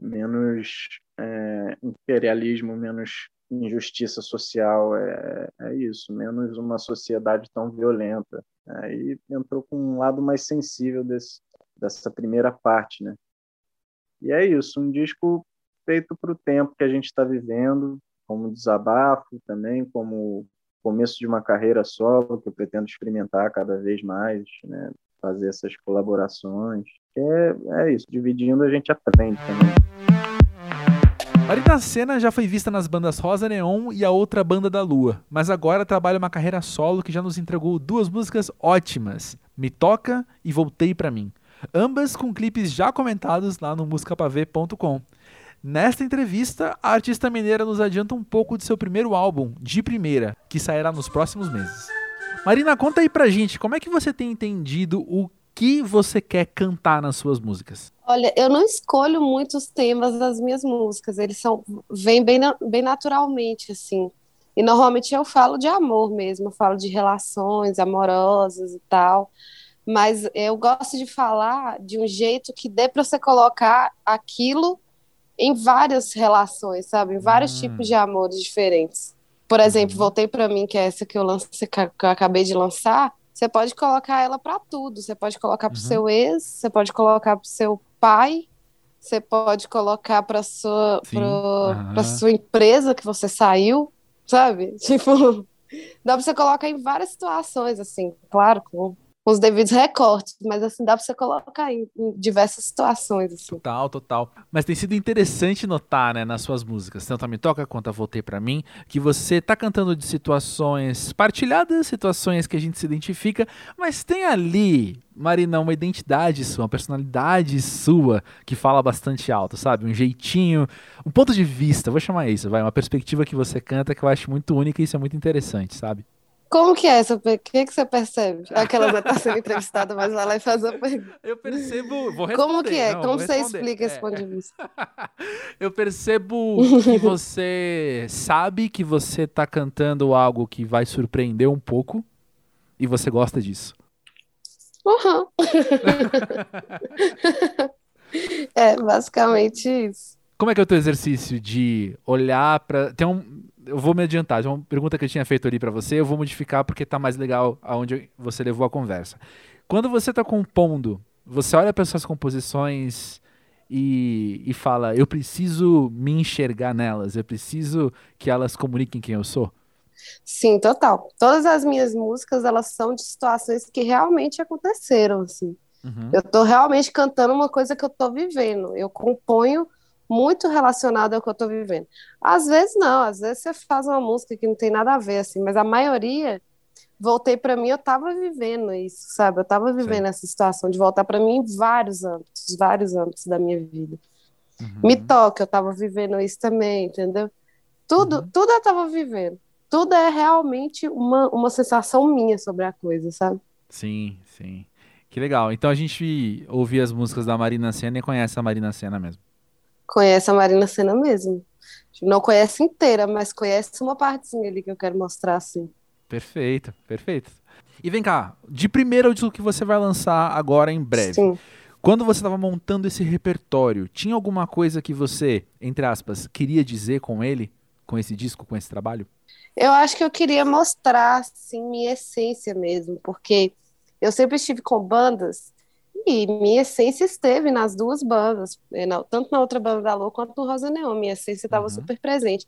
menos é, imperialismo, menos injustiça social, é, é isso, menos uma sociedade tão violenta. Aí entrou com um lado mais sensível desse, dessa primeira parte, né? E é isso, um disco feito para o tempo que a gente está vivendo, como desabafo também, como começo de uma carreira solo que eu pretendo experimentar cada vez mais, né? Fazer essas colaborações. É, é isso, dividindo a gente aprende também. Marina Senna já foi vista nas bandas Rosa Neon e a outra Banda da Lua, mas agora trabalha uma carreira solo que já nos entregou duas músicas ótimas, Me Toca e Voltei Pra Mim, ambas com clipes já comentados lá no musicapavê.com. Nesta entrevista, a artista mineira nos adianta um pouco de seu primeiro álbum, De Primeira, que sairá nos próximos meses. Marina, conta aí pra gente, como é que você tem entendido o que você quer cantar nas suas músicas? Olha, eu não escolho muitos temas das minhas músicas, eles são vêm bem, bem naturalmente, assim. E normalmente eu falo de amor mesmo, eu falo de relações amorosas e tal. Mas eu gosto de falar de um jeito que dê para você colocar aquilo em várias relações, sabe? Em vários hum. tipos de amores diferentes. Por exemplo, uhum. voltei para mim, que é essa que eu lancei, que eu acabei de lançar. Você pode colocar ela para tudo. Você pode colocar para o uhum. seu ex, você pode colocar para o seu pai, você pode colocar para sua uhum. para sua empresa que você saiu, sabe? Tipo, dá para você colocar em várias situações assim, claro, com com os devidos recortes, mas assim, dá pra você colocar em, em, diversas situações. Assim. Total, total. Mas tem sido interessante notar, né, nas suas músicas, tanto a Me Toca quanto a Voltei para mim, que você tá cantando de situações partilhadas, situações que a gente se identifica, mas tem ali, Marina, uma identidade sua, uma personalidade sua que fala bastante alto, sabe? Um jeitinho, um ponto de vista, vou chamar isso, vai, uma perspectiva que você canta que eu acho muito única e isso é muito interessante, sabe? Como que é essa? O que, que você percebe? Aquela já está sendo entrevistada, mas vai lá e faz a pergunta. Eu percebo. Vou responder. Como que é? Não, Como você explica é. esse ponto de vista? Eu percebo que você sabe que você está cantando algo que vai surpreender um pouco e você gosta disso. Uhum. é basicamente isso. Como é que é o teu exercício de olhar para. Tem um eu vou me adiantar. Uma pergunta que eu tinha feito ali para você, eu vou modificar porque tá mais legal aonde você levou a conversa. Quando você tá compondo, você olha para suas composições e, e fala: eu preciso me enxergar nelas, eu preciso que elas comuniquem quem eu sou? Sim, total. Todas as minhas músicas, elas são de situações que realmente aconteceram, assim. Uhum. Eu tô realmente cantando uma coisa que eu tô vivendo. Eu componho muito relacionado ao que eu tô vivendo. Às vezes não, às vezes você faz uma música que não tem nada a ver, assim, mas a maioria, voltei para mim, eu tava vivendo isso, sabe? Eu tava vivendo essa situação de voltar para mim em vários âmbitos, vários âmbitos da minha vida. Uhum. Me toca, eu tava vivendo isso também, entendeu? Tudo, Uhum. tudo eu tava vivendo. Tudo é realmente uma, uma sensação minha sobre a coisa, sabe? Sim, sim. Que legal. Então a gente ouvir as músicas da Marina Senna e conhece a Marina Senna mesmo. Conhece a Marina Senna mesmo. Não conhece inteira, mas conhece uma partezinha ali que eu quero mostrar, assim. Perfeito, perfeito. E vem cá, de primeiro o disco que você vai lançar agora em breve. Sim. Quando você estava montando esse repertório, tinha alguma coisa que você, entre aspas, queria dizer com ele, com esse disco, com esse trabalho? Eu acho que eu queria mostrar, assim, minha essência mesmo, porque eu sempre estive com bandas e minha essência esteve nas duas bandas, eh, tanto na outra banda da Lua quanto no Rosa Neon. Minha essência estava Uhum. super presente.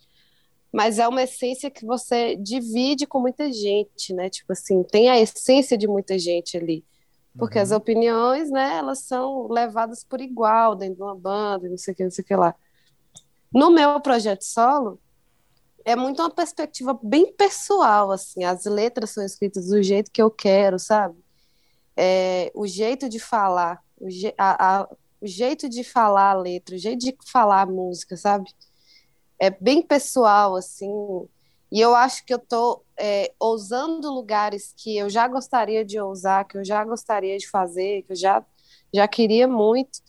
Mas é uma essência que você divide com muita gente, né? Tipo assim, tem a essência de muita gente ali. Porque as Uhum. opiniões, né, elas são levadas por igual dentro de uma banda, e não sei o que, não sei o que lá. No meu projeto solo, é muito uma perspectiva bem pessoal, assim. As letras são escritas do jeito que eu quero, sabe? É, o jeito de falar, o, je- a- a- o jeito de falar a letra, o jeito de falar a música, sabe? É bem pessoal, assim. E eu acho que eu tô é, ousando lugares que eu já gostaria de ousar, que eu já gostaria de fazer, que eu já, já queria muito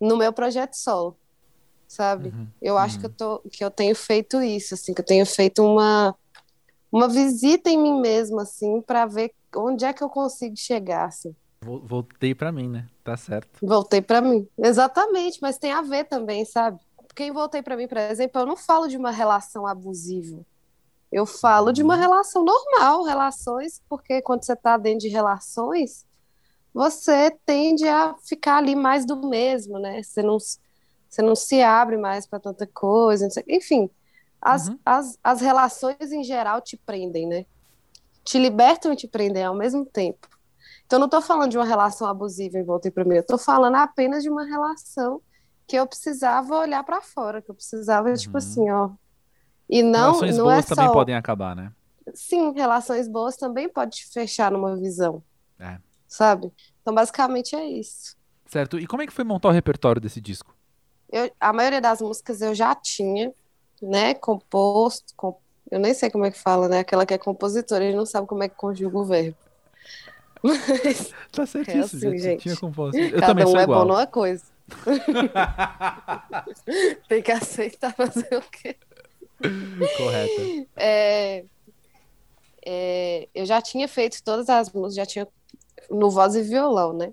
no meu projeto solo, sabe? Uhum, Eu acho que eu tô, que eu tenho feito isso, assim, que eu tenho feito uma uma visita em mim mesma, assim, para ver onde é que eu consigo chegar, assim. Vol- Voltei pra mim, né? Tá certo. Voltei para mim. Exatamente, mas tem a ver também, sabe? Quem voltei para mim, por exemplo, eu não falo de uma relação abusiva. Eu falo de uma relação normal, relações, porque quando você tá dentro de relações, você tende a ficar ali mais do mesmo, né? Você não, você não se abre mais para tanta coisa, sei- enfim. As, Uhum. as, as relações em geral te prendem, né? Te libertam e te prendem ao mesmo tempo. Então, não tô falando de uma relação abusiva em volta para mim, eu tô falando apenas de uma relação que eu precisava olhar para fora, que eu precisava, tipo Uhum. assim, ó. E não, Relações não boas é também só. podem acabar, né? Sim, relações boas também pode te fechar numa visão, É. sabe? Então, basicamente é isso. Certo. E como é que foi montar o repertório desse disco? Eu, a maioria das músicas eu já tinha, né, composto, com- eu nem sei como é que fala, né, aquela que é compositora, ele não sabe como é que conjuga o verbo. Mas Tá certíssimo, assim, já gente. tinha. Eu cada também um sou é bom igual. numa coisa. Tem que aceitar fazer o quê? Correta. É, é, eu já tinha feito todas as músicas, já tinha no voz e violão, né?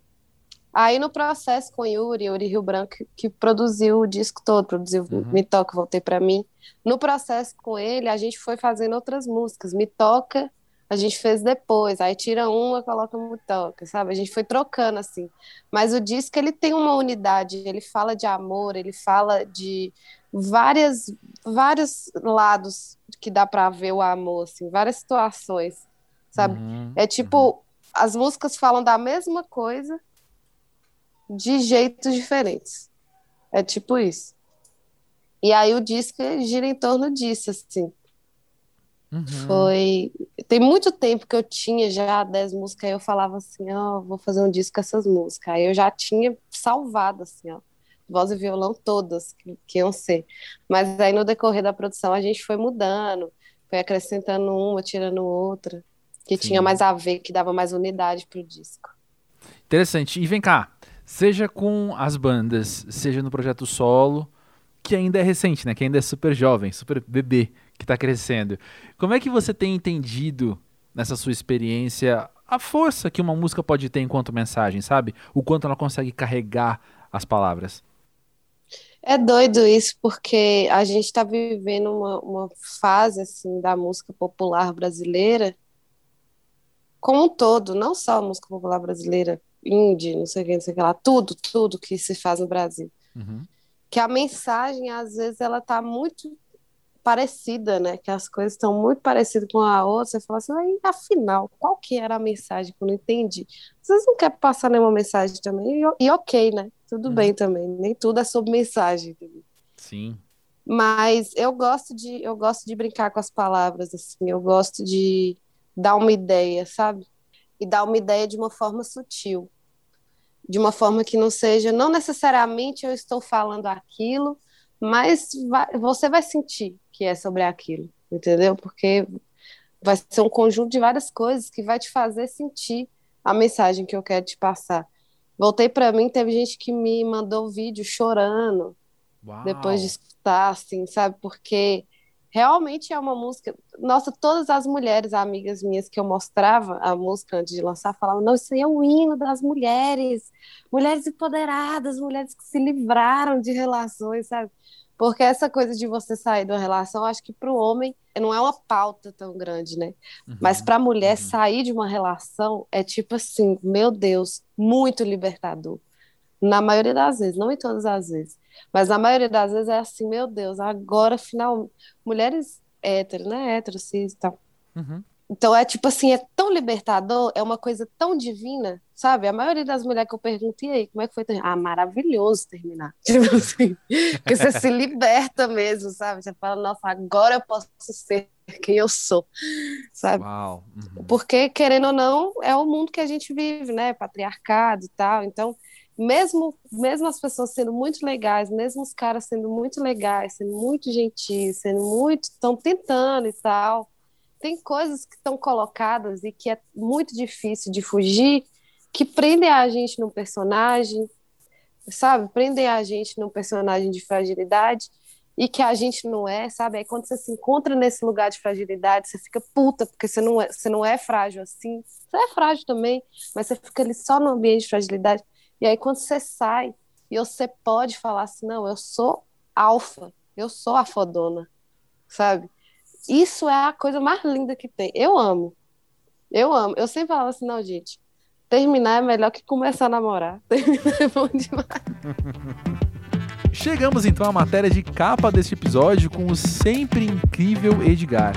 Aí no processo com Yuri, Yuri Rio Branco, que, produziu o disco todo, produziu Uhum. Me Toca, Voltei Pra Mim. No processo com ele, a gente foi fazendo outras músicas. Me Toca, a gente fez depois. Aí tira uma, coloca Me Toca, sabe? A gente foi trocando assim. Mas o disco, ele tem uma unidade. Ele fala de amor, ele fala de várias, vários lados que dá pra ver o amor, assim, várias situações, sabe? Uhum, É tipo, as músicas falam da mesma coisa de jeitos diferentes. É tipo isso. E aí o disco gira em torno disso, assim. uhum. Foi. Tem muito tempo que eu tinha já 10 músicas, aí eu falava assim, ó, vou fazer um disco com essas músicas. Aí eu já tinha salvado, assim, ó, voz e violão todas que, que iam ser. Mas aí no decorrer da produção a gente foi mudando, foi acrescentando uma, tirando outra, que Sim. tinha mais a ver, que dava mais unidade pro disco. Interessante. E vem cá, seja com as bandas, seja no projeto solo, que ainda é recente, né? Que ainda é super jovem, super bebê, que tá crescendo. Como é que você tem entendido nessa sua experiência a força que uma música pode ter enquanto mensagem, sabe? O quanto ela consegue carregar as palavras. É doido isso, porque a gente está vivendo uma, uma fase assim da música popular brasileira como um todo, não só a música popular brasileira, indie, não sei o que, não sei o que lá, tudo, tudo que se faz no Brasil. Uhum. Que a mensagem, às vezes, ela tá muito parecida, né? Que as coisas estão muito parecidas com a outra. Você fala assim, aí, afinal, qual que era a mensagem que eu não entendi? Vocês não querem passar nenhuma mensagem também? E, e ok, né? Tudo uhum. bem também. Nem tudo é sobre mensagem. Entendeu? Sim. Mas eu gosto de eu gosto de brincar com as palavras assim. Eu gosto de dar uma ideia, sabe? E dar uma ideia de uma forma sutil. De uma forma que não seja, não necessariamente eu estou falando aquilo, mas vai, você vai sentir que é sobre aquilo, entendeu? Porque vai ser um conjunto de várias coisas que vai te fazer sentir a mensagem que eu quero te passar. Voltei para mim, teve gente que me mandou vídeo chorando Uau. depois de escutar, assim, sabe? Porque realmente é uma música. Nossa, todas as mulheres, amigas minhas que eu mostrava a música antes de lançar, falavam: não, isso aí é o hino das mulheres, mulheres empoderadas, mulheres que se livraram de relações, sabe? Porque essa coisa de você sair de uma relação, acho que para o homem não é uma pauta tão grande, né? Uhum, Mas para a mulher uhum. sair de uma relação é tipo assim, meu Deus, muito libertador. Na maioria das vezes, não em todas as vezes, mas na maioria das vezes é assim, meu Deus, agora final mulheres héteros, né? Héteros, cis e tal. Uhum. Então é tipo assim, é tão libertador, é uma coisa tão divina, sabe? A maioria das mulheres que eu pergunto, e aí, como é que foi? Ah, maravilhoso terminar. Tipo assim, que você se liberta mesmo, sabe? Você fala, nossa, agora eu posso ser quem eu sou, sabe? Uhum. Porque, querendo ou não, é o mundo que a gente vive, né? Patriarcado e tal. Então, mesmo, mesmo as pessoas sendo muito legais, mesmo os caras sendo muito legais, sendo muito gentis, sendo muito, estão tentando e tal tem coisas que estão colocadas e que é muito difícil de fugir, que prendem a gente num personagem, sabe? Prendem a gente num personagem de fragilidade e que a gente não é, sabe? Aí quando você se encontra nesse lugar de fragilidade, você fica puta, porque você não é, você não é frágil assim. Você é frágil também, mas você fica ali só no ambiente de fragilidade. E aí quando você sai e você pode falar assim, não, eu sou alfa, eu sou a fodona, sabe? Isso é a coisa mais linda que tem. Eu amo. Eu amo. Eu sempre falava assim, não, gente, terminar é melhor que começar a namorar. Terminar é bom demais. Chegamos então à matéria de capa deste episódio com o sempre incrível Edgar.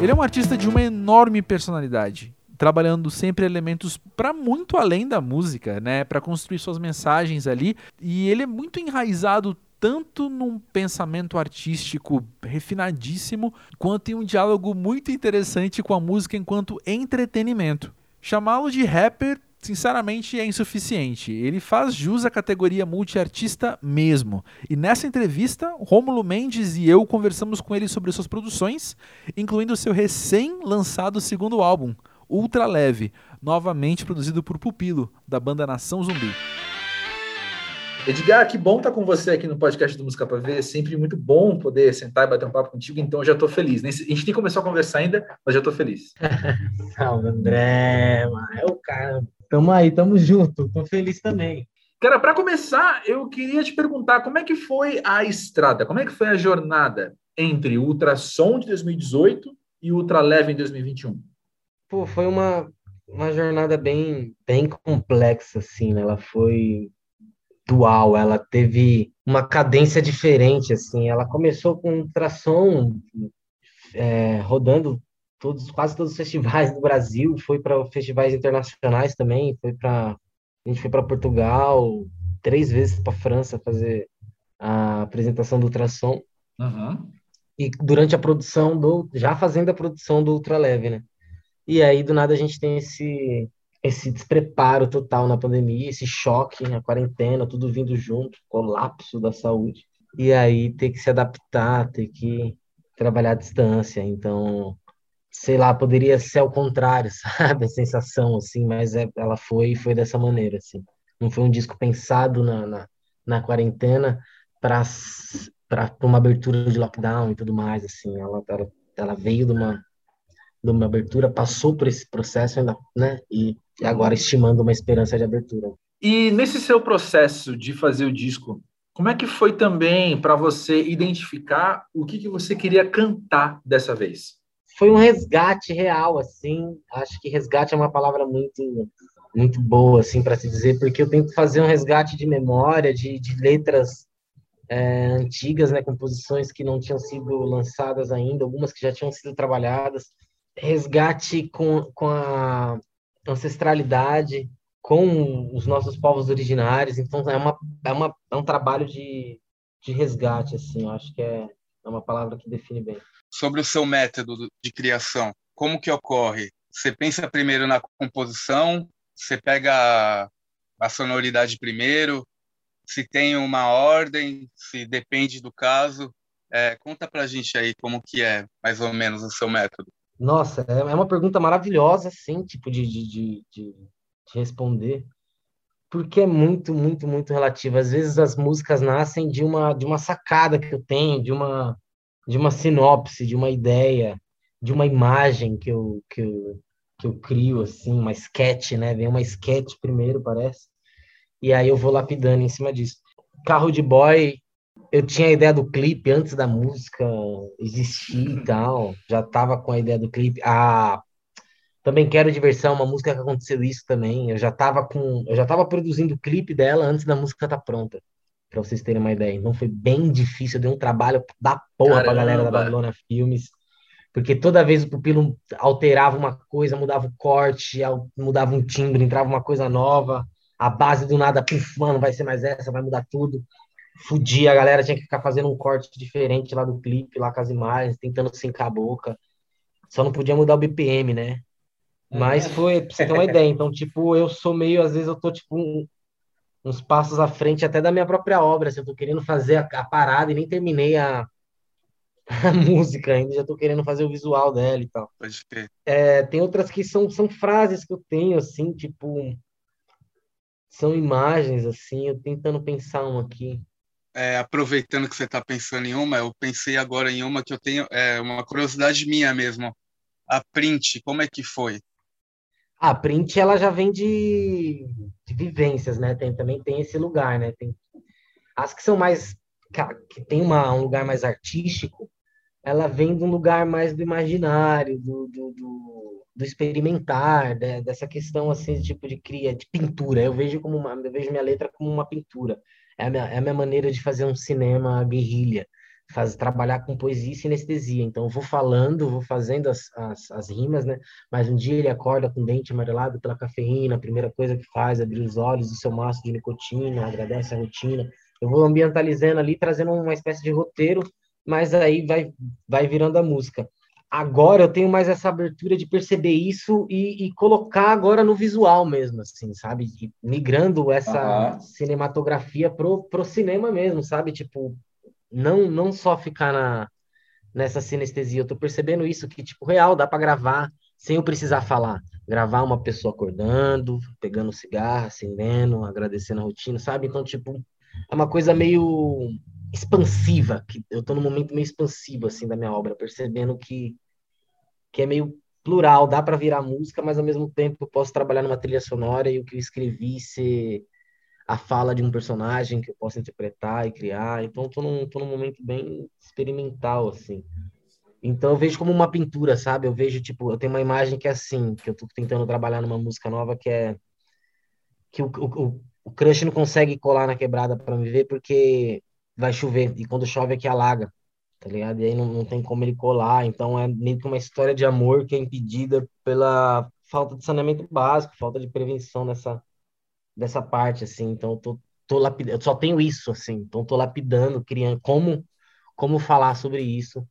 Ele é um artista de uma enorme personalidade, trabalhando sempre elementos para muito além da música, né, para construir suas mensagens ali, e ele é muito enraizado tanto num pensamento artístico refinadíssimo, quanto em um diálogo muito interessante com a música enquanto entretenimento. Chamá-lo de rapper sinceramente é insuficiente. Ele faz jus à categoria multiartista mesmo. E nessa entrevista, Rômulo Mendes e eu conversamos com ele sobre suas produções, incluindo seu recém-lançado segundo álbum, Ultra Leve, novamente produzido por Pupilo, da banda Nação Zumbi. Edgar, que bom estar com você aqui no podcast do Música para Ver. É sempre muito bom poder sentar e bater um papo contigo, então eu já estou feliz. A gente nem começou a conversar ainda, mas já estou feliz. Salve, André. É o cara. Tamo aí, tamo junto. Tô feliz também. Cara, para começar, eu queria te perguntar como é que foi a estrada, como é que foi a jornada entre o Ultrassom de 2018 e o Ultraleve em 2021? Pô, foi uma, uma jornada bem, bem complexa, assim, né? Ela foi dual, ela teve uma cadência diferente, assim, ela começou com tração é, rodando todos, quase todos os festivais do Brasil, foi para festivais internacionais também, foi para a gente foi para Portugal, três vezes para França fazer a apresentação do ultrassom. Uhum. E durante a produção do, já fazendo a produção do Ultraleve, né? E aí do nada a gente tem esse esse despreparo total na pandemia, esse choque, a quarentena, tudo vindo junto, colapso da saúde. E aí ter que se adaptar, ter que trabalhar à distância. Então, sei lá, poderia ser ao contrário, sabe? A sensação, assim, mas é, ela foi foi dessa maneira, assim. Não foi um disco pensado na, na, na quarentena para uma abertura de lockdown e tudo mais, assim. Ela, ela, ela veio de uma, de uma abertura, passou por esse processo ainda, né? E e agora estimando uma esperança de abertura. E nesse seu processo de fazer o disco, como é que foi também para você identificar o que, que você queria cantar dessa vez? Foi um resgate real, assim. Acho que resgate é uma palavra muito muito boa, assim, para se dizer, porque eu tento fazer um resgate de memória, de, de letras é, antigas, né, composições que não tinham sido lançadas ainda, algumas que já tinham sido trabalhadas, resgate com, com a ancestralidade, com os nossos povos originários, então é, uma, é, uma, é um trabalho de, de resgate, assim, eu acho que é, é uma palavra que define bem. Sobre o seu método de criação, como que ocorre? Você pensa primeiro na composição, você pega a sonoridade primeiro, se tem uma ordem, se depende do caso. É, conta pra gente aí como que é, mais ou menos, o seu método. Nossa, é, é uma pergunta maravilhosa, sim, tipo, de, de, de, de responder, porque é muito, muito, muito relativo. Às vezes as músicas nascem de uma, de uma sacada que eu tenho, de uma, de uma sinopse, de uma ideia, de uma imagem que eu, que eu, que eu crio, assim, uma sketch, né? Vem uma sketch primeiro, parece e aí eu vou lapidando em cima disso. Carro de boy, eu tinha a ideia do clipe antes da música existir e tal, já tava com a ideia do clipe. Ah, também quero diversão, uma música que aconteceu isso também. Eu já tava com, eu já tava produzindo o clipe dela antes da música estar tá pronta. Pra vocês terem uma ideia. Então foi bem difícil, deu um trabalho da porra Caramba. pra galera da Babilônia Filmes porque toda vez o pupilo alterava uma coisa, mudava o corte, mudava um timbre, entrava uma coisa nova a base do nada, puf, mano, vai ser mais essa, vai mudar tudo. Fudia, a galera tinha que ficar fazendo um corte diferente lá do clipe, lá com as imagens, tentando sincar a boca. Só não podia mudar o BPM, né? Mas foi, pra você ter uma ideia. Então, tipo, eu sou meio, às vezes eu tô, tipo, um, uns passos à frente até da minha própria obra. Assim, eu tô querendo fazer a, a parada e nem terminei a, a música ainda, já tô querendo fazer o visual dela e tal. Pode. É, tem outras que são, são frases que eu tenho, assim, tipo são imagens, assim, eu tentando pensar uma aqui. É, aproveitando que você está pensando em uma, eu pensei agora em uma que eu tenho, é uma curiosidade minha mesmo. A print, como é que foi? A print, ela já vem de, de vivências, né? Tem, também tem esse lugar, né? Tem, as que são mais, que tem uma, um lugar mais artístico, ela vem de um lugar mais do imaginário, do, do, do, do experimentar, né? dessa questão assim, tipo de cria, de pintura. Eu vejo como uma, eu vejo minha letra como uma pintura. É a minha, é a minha maneira de fazer um cinema guerrilha, faz, trabalhar com poesia e sinestesia. Então, eu vou falando, vou fazendo as, as, as rimas, né? Mas um dia ele acorda com o dente amarelado pela cafeína, a primeira coisa que faz é abrir os olhos do seu maço de nicotina, agradece a rotina. Eu vou ambientalizando ali, trazendo uma espécie de roteiro mas aí vai, vai virando a música. Agora eu tenho mais essa abertura de perceber isso e, e colocar agora no visual mesmo, assim, sabe? E migrando essa uhum. cinematografia pro, pro cinema mesmo, sabe? Tipo, não, não só ficar na, nessa sinestesia. Eu tô percebendo isso, que, tipo, real, dá para gravar sem eu precisar falar. Gravar uma pessoa acordando, pegando cigarro, acendendo, agradecendo a rotina, sabe? Então, tipo, é uma coisa meio expansiva, que eu estou num momento meio expansivo assim da minha obra, percebendo que que é meio plural, dá para virar música, mas ao mesmo tempo eu posso trabalhar numa trilha sonora e o que eu escrevi ser a fala de um personagem que eu posso interpretar e criar. Então estou num, tô num momento bem experimental assim. Então eu vejo como uma pintura, sabe? Eu vejo tipo, eu tenho uma imagem que é assim, que eu estou tentando trabalhar numa música nova que é que o, o, o crush não consegue colar na quebrada para me ver porque vai chover. E quando chove aqui alaga, tá ligado? E aí não, não tem como ele colar. Então é meio que uma história de amor que é impedida pela falta de saneamento básico, falta de prevenção nessa, dessa parte, assim. Então eu tô, tô lapidando, eu só tenho isso, assim. Então tô lapidando, criando como, como falar sobre isso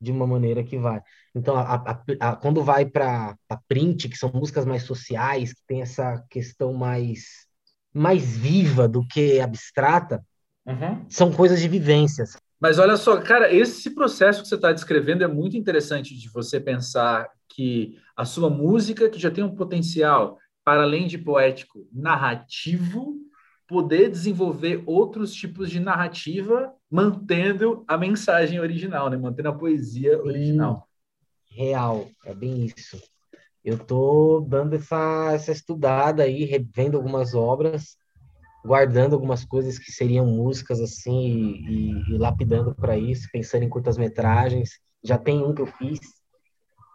de uma maneira que vai. Então, a, a, a, quando vai para a print, que são músicas mais sociais, que tem essa questão mais mais viva do que abstrata, Uhum. São coisas de vivências. Mas olha só, cara, esse processo que você está descrevendo é muito interessante de você pensar que a sua música, que já tem um potencial, para além de poético, narrativo, poder desenvolver outros tipos de narrativa, mantendo a mensagem original, né? mantendo a poesia original. Real, é bem isso. Eu tô dando essa, essa estudada aí, revendo algumas obras, guardando algumas coisas que seriam músicas assim e, e, e lapidando para isso, pensando em curtas-metragens. Já tem um que eu fiz,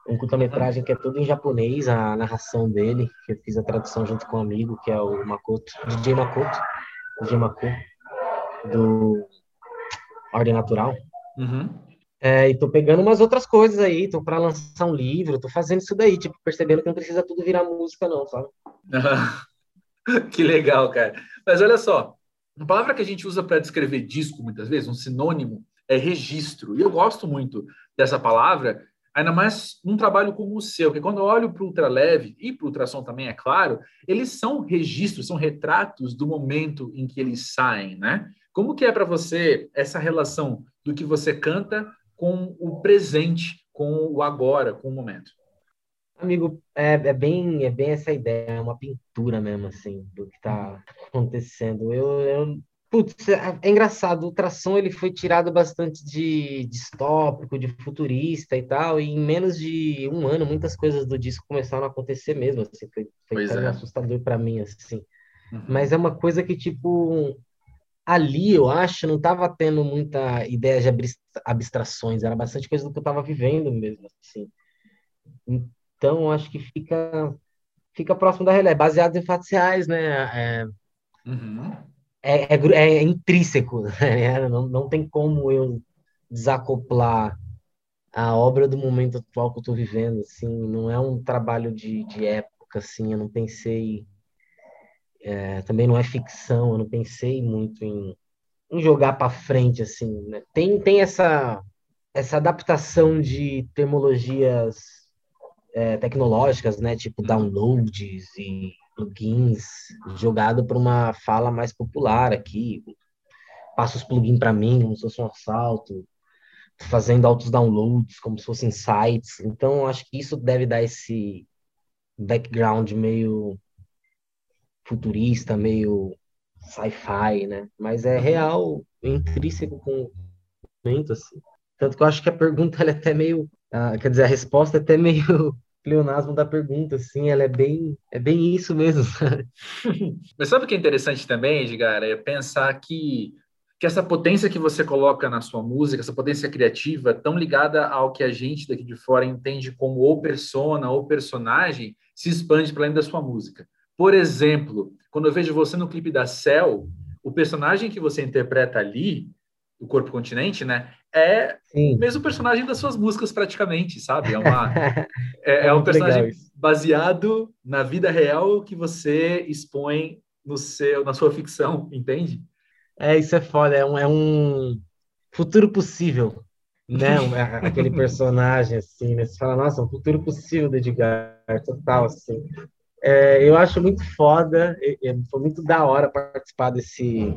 um curta-metragem que é todo em japonês, a narração dele, que eu fiz a tradução junto com um amigo, que é o Makoto, DJ Makoto, DJ Makoto, do ordem natural. Uhum. É, e tô pegando umas outras coisas aí, tô para lançar um livro, tô fazendo isso daí, tipo, percebendo que não precisa tudo virar música, não, sabe? que legal, cara. Mas olha só, uma palavra que a gente usa para descrever disco, muitas vezes, um sinônimo, é registro. E eu gosto muito dessa palavra, ainda mais num trabalho como o seu, porque quando eu olho para o ultraleve e para o ultrassom também, é claro, eles são registros, são retratos do momento em que eles saem, né? Como que é para você essa relação do que você canta com o presente, com o agora, com o momento. Amigo, é, é, bem, é bem essa ideia, é uma pintura mesmo, assim, do que está acontecendo. Eu, eu, putz, é, é, engraçado, o ultrassom ele foi tirado bastante de distópico, de futurista e tal, e em menos de um ano muitas coisas do disco começaram a acontecer mesmo, assim, foi, foi é. assustador para mim, assim. Uhum. Mas é uma coisa que, tipo, ali, eu acho, não estava tendo muita ideia de abstrações, era bastante coisa do que eu estava vivendo mesmo, assim. Então, acho que fica fica próximo da realidade, baseado em fatos reais, né? É, uhum. é, é, é, intrínseco, né? Não, não tem como eu desacoplar a obra do momento atual que eu estou vivendo, assim, não é um trabalho de, de época, assim, eu não pensei é, também não é ficção, eu não pensei muito em, em jogar para frente, assim, né? Tem, tem essa, essa adaptação de terminologias é, tecnológicas, né? Tipo uhum. downloads e plugins, jogado para uma fala mais popular aqui. Passa os plugins para mim, como se fosse um assalto, fazendo altos downloads, como se fossem sites. Então, acho que isso deve dar esse background meio futurista, meio sci-fi, né? Mas é real, intrínseco com o momento, assim. Tanto que eu acho que a pergunta é até meio, ah, quer dizer, a resposta é até meio pleonasmo da pergunta, assim, ela é bem, é bem isso mesmo. Mas sabe o que é interessante também, Edgar? É pensar que que essa potência que você coloca na sua música, essa potência criativa, tão ligada ao que a gente daqui de fora entende como ou persona ou personagem, se expande para além da sua música. Por exemplo, quando eu vejo você no clipe da Cell, o personagem que você interpreta ali, o Corpo Continente, né? É Sim. o mesmo personagem das suas músicas, praticamente, sabe? É, uma, é, é, é um personagem baseado na vida real que você expõe no seu, na sua ficção, entende? É, isso é foda. É um, é um futuro possível, né? É aquele personagem, assim, né? Você fala, nossa, um futuro possível do Edgar, total, assim. É, eu acho muito foda, foi muito da hora participar desse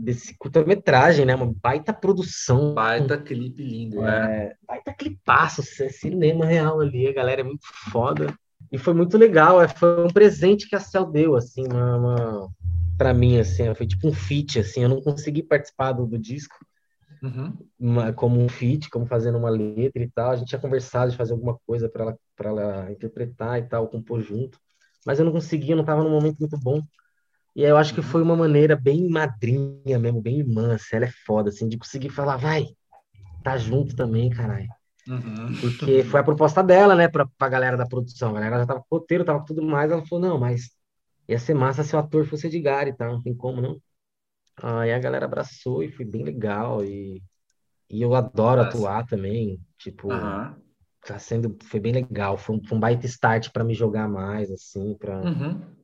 desse curta-metragem, né? Uma baita produção. Baita clipe lindo, é, né? Baita clipaço, cinema real ali, a galera é muito foda. E foi muito legal, é, foi um presente que a Cel deu, assim, uma, uma para mim, assim, foi tipo um feat, assim, eu não consegui participar do, do disco, uhum. uma, como um feat, como fazendo uma letra e tal. A gente tinha conversado de fazer alguma coisa para ela, ela interpretar e tal, compor junto, mas eu não conseguia, não estava num momento muito bom. E eu acho que foi uma maneira bem madrinha mesmo, bem irmã, assim, ela é foda, assim, de conseguir falar, vai, tá junto também, caralho. Uhum. Porque foi a proposta dela, né, pra, pra galera da produção. A galera já tava com roteiro, tava tudo mais. Ela falou, não, mas ia ser massa se o ator fosse Edgar e tal, não tem como, não. Aí a galera abraçou e foi bem legal. E, e eu adoro Nossa. atuar também. Tipo, uhum. tá sendo. Foi bem legal. Foi um, foi um baita start para me jogar mais, assim, pra. Uhum.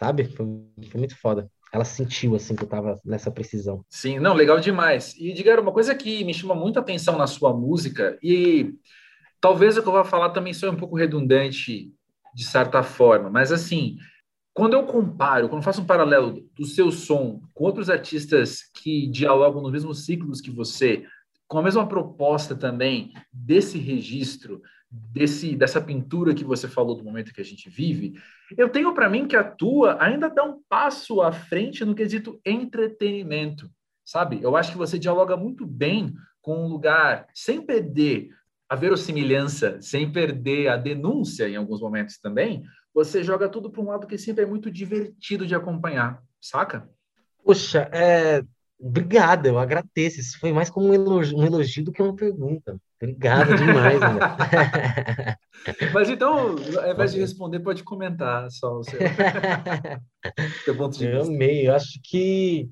Sabe? Foi, foi muito foda ela sentiu assim que eu tava nessa precisão. Sim, não, legal demais. E diga uma coisa que me chama muita atenção na sua música e talvez o que eu vou falar também seja um pouco redundante de certa forma, mas assim, quando eu comparo, quando faço um paralelo do seu som com outros artistas que dialogam nos mesmos ciclos que você, com a mesma proposta também desse registro, desse dessa pintura que você falou do momento que a gente vive, eu tenho para mim que a tua ainda dá um passo à frente no quesito entretenimento, sabe? Eu acho que você dialoga muito bem com um lugar sem perder a verossimilhança, sem perder a denúncia em alguns momentos também, você joga tudo para um lado que sempre é muito divertido de acompanhar, saca? Poxa, é... obrigado, eu agradeço. Isso foi mais como um elogio, um elogio do que uma pergunta. Obrigado demais? Mas então, ao invés de responder, pode comentar só o seu, seu ponto de eu vista. Eu amei, eu acho que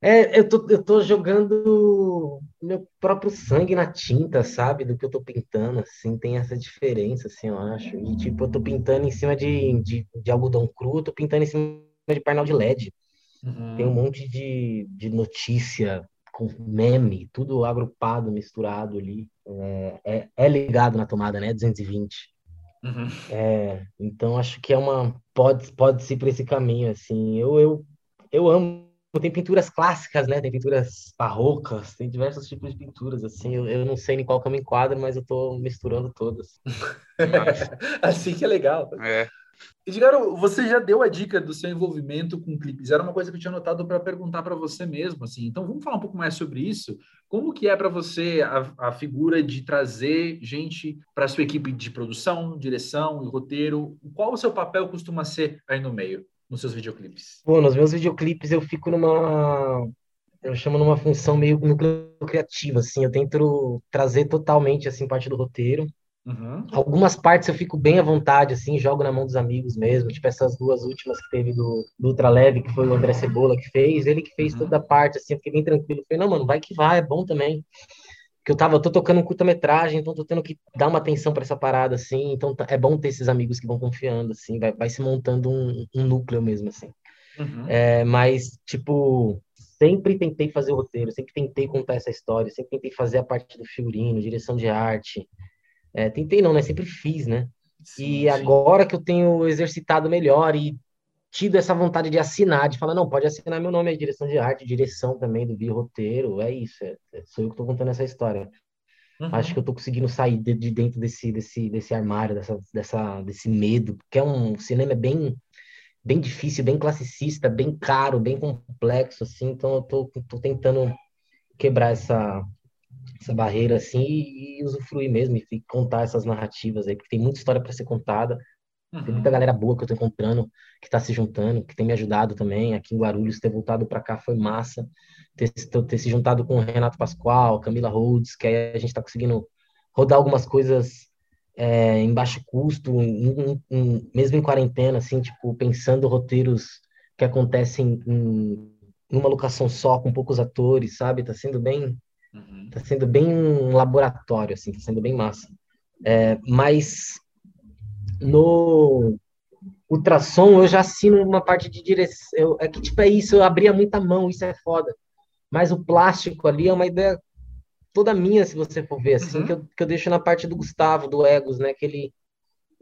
É, eu tô, eu tô jogando meu próprio sangue na tinta, sabe? Do que eu tô pintando, assim, tem essa diferença, assim, eu acho. E, tipo, eu tô pintando em cima de, de, de algodão cru, eu tô pintando em cima de painel de LED. Uhum. Tem um monte de, de notícia com meme, tudo agrupado, misturado ali. É, é, é ligado na tomada, né? 220. Uhum. É, então acho que é uma pode pode ser por esse caminho assim. Eu eu eu amo tem pinturas clássicas, né? Tem pinturas barrocas, tem diversos tipos de pinturas, assim. Eu, eu não sei em qual que eu me enquadro, mas eu tô misturando todas. assim que é legal. É. Edgar, você já deu a dica do seu envolvimento com clipes. Era uma coisa que eu tinha notado para perguntar para você mesmo, assim. Então vamos falar um pouco mais sobre isso. Como que é para você a, a, figura de trazer gente para sua equipe de produção, direção e roteiro? Qual o seu papel costuma ser aí no meio? nos seus videoclipes? Bom, nos meus videoclipes eu fico numa eu chamo numa função meio núcleo criativo, assim, eu tento trazer totalmente, assim, parte do roteiro. Uhum. Algumas partes eu fico bem à vontade, assim, jogo na mão dos amigos mesmo, tipo essas duas últimas que teve do, do Ultra Leve, que foi o André Cebola que fez, ele que fez Uhum. toda a parte, assim, eu fiquei bem tranquilo. Falei, não, mano, vai que vai, é bom também. Porque eu tava, eu tô tocando um curta-metragem, então tô tendo que dar uma atenção para essa parada, assim, então tá- é bom ter esses amigos que vão confiando, assim, vai, vai se montando um, um núcleo mesmo, assim. Uhum. É, mas, tipo, sempre tentei fazer o roteiro, sempre tentei contar essa história, sempre tentei fazer a parte do figurino, direção de arte. É, tentei não, né? Sempre fiz, né? Sim, E sim. agora que eu tenho exercitado melhor e tido essa vontade de assinar, de falar, não, pode assinar meu nome aí, direção de arte, direção também do vídeo roteiro, é isso, é, é- sou eu que tô contando essa história. Uhum. Acho que eu tô conseguindo sair de, de dentro desse, desse, desse armário, dessa, dessa, desse medo, porque é um cinema é bem, bem difícil, bem classicista, bem caro, bem complexo, assim, então eu tô tentando quebrar essa, essa barreira, assim, e, e usufruir mesmo, e contar essas narrativas aí, porque tem muita história para ser contada, tem muita Uhum. galera boa que eu tô encontrando, que tá se juntando, que tem me ajudado também. Aqui em Guarulhos, ter voltado para cá foi massa. Ter, ter, ter se juntado com o Renato Pascoal, Camila Rhodes, que aí a gente tá conseguindo rodar algumas coisas é, em baixo custo, em- em- em- mesmo em quarentena, assim, tipo, pensando roteiros que acontecem em, em uma locação só, com poucos atores, sabe? Tá sendo bem, Uhum. tá sendo bem um laboratório, assim, tá sendo bem massa. É, mas no ultrassom eu já assino uma parte de direção. Eu, é que, tipo, é isso, eu abria muita mão, isso é foda. Mas o plástico ali é uma ideia toda minha, se você for ver, assim, Uhum. que, eu, que eu deixo na parte do Gustavo, do Egos, né? Que ele.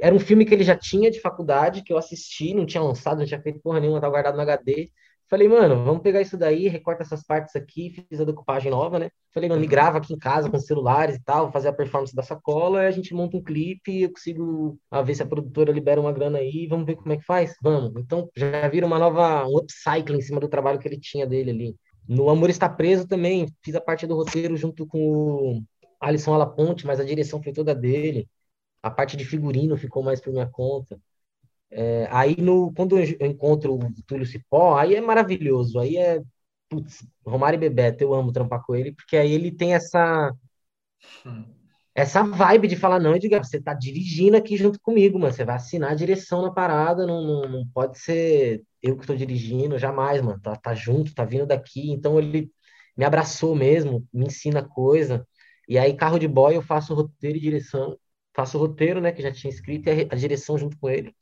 Era um filme que ele já tinha de faculdade, que eu assisti, não tinha lançado, não tinha feito porra nenhuma, tava guardado no HD. Falei, mano, vamos pegar isso daí, recorta essas partes aqui, fiz a decupagem nova, né? Falei, mano, me Uhum. grava aqui em casa com celulares e tal, fazer a performance da sacola, a gente monta um clipe, eu consigo a ver se a produtora libera uma grana aí, vamos ver como é que faz? Vamos. Então, já vira uma nova, um upcycle em cima do trabalho que ele tinha dele ali. No Amor Está Preso também, fiz a parte do roteiro junto com o Alisson Alaponte, mas a direção foi toda dele. A parte de figurino ficou mais por minha conta. É, aí, no, quando eu encontro o Túlio Cipó, aí é maravilhoso. Aí é, putz, Romário e Bebeto, eu amo trampar com ele, porque aí ele tem essa, essa vibe de falar, não, Edgar, você tá dirigindo aqui junto comigo, mano. Você vai assinar a direção na parada, não, não, não pode ser eu que tô dirigindo, jamais, mano. Tá, tá junto, tá vindo daqui. Então ele me abraçou mesmo, me ensina coisa. E aí, carro de boy, eu faço roteiro e direção. Faço o roteiro, né, que já tinha escrito, e a direção junto com ele.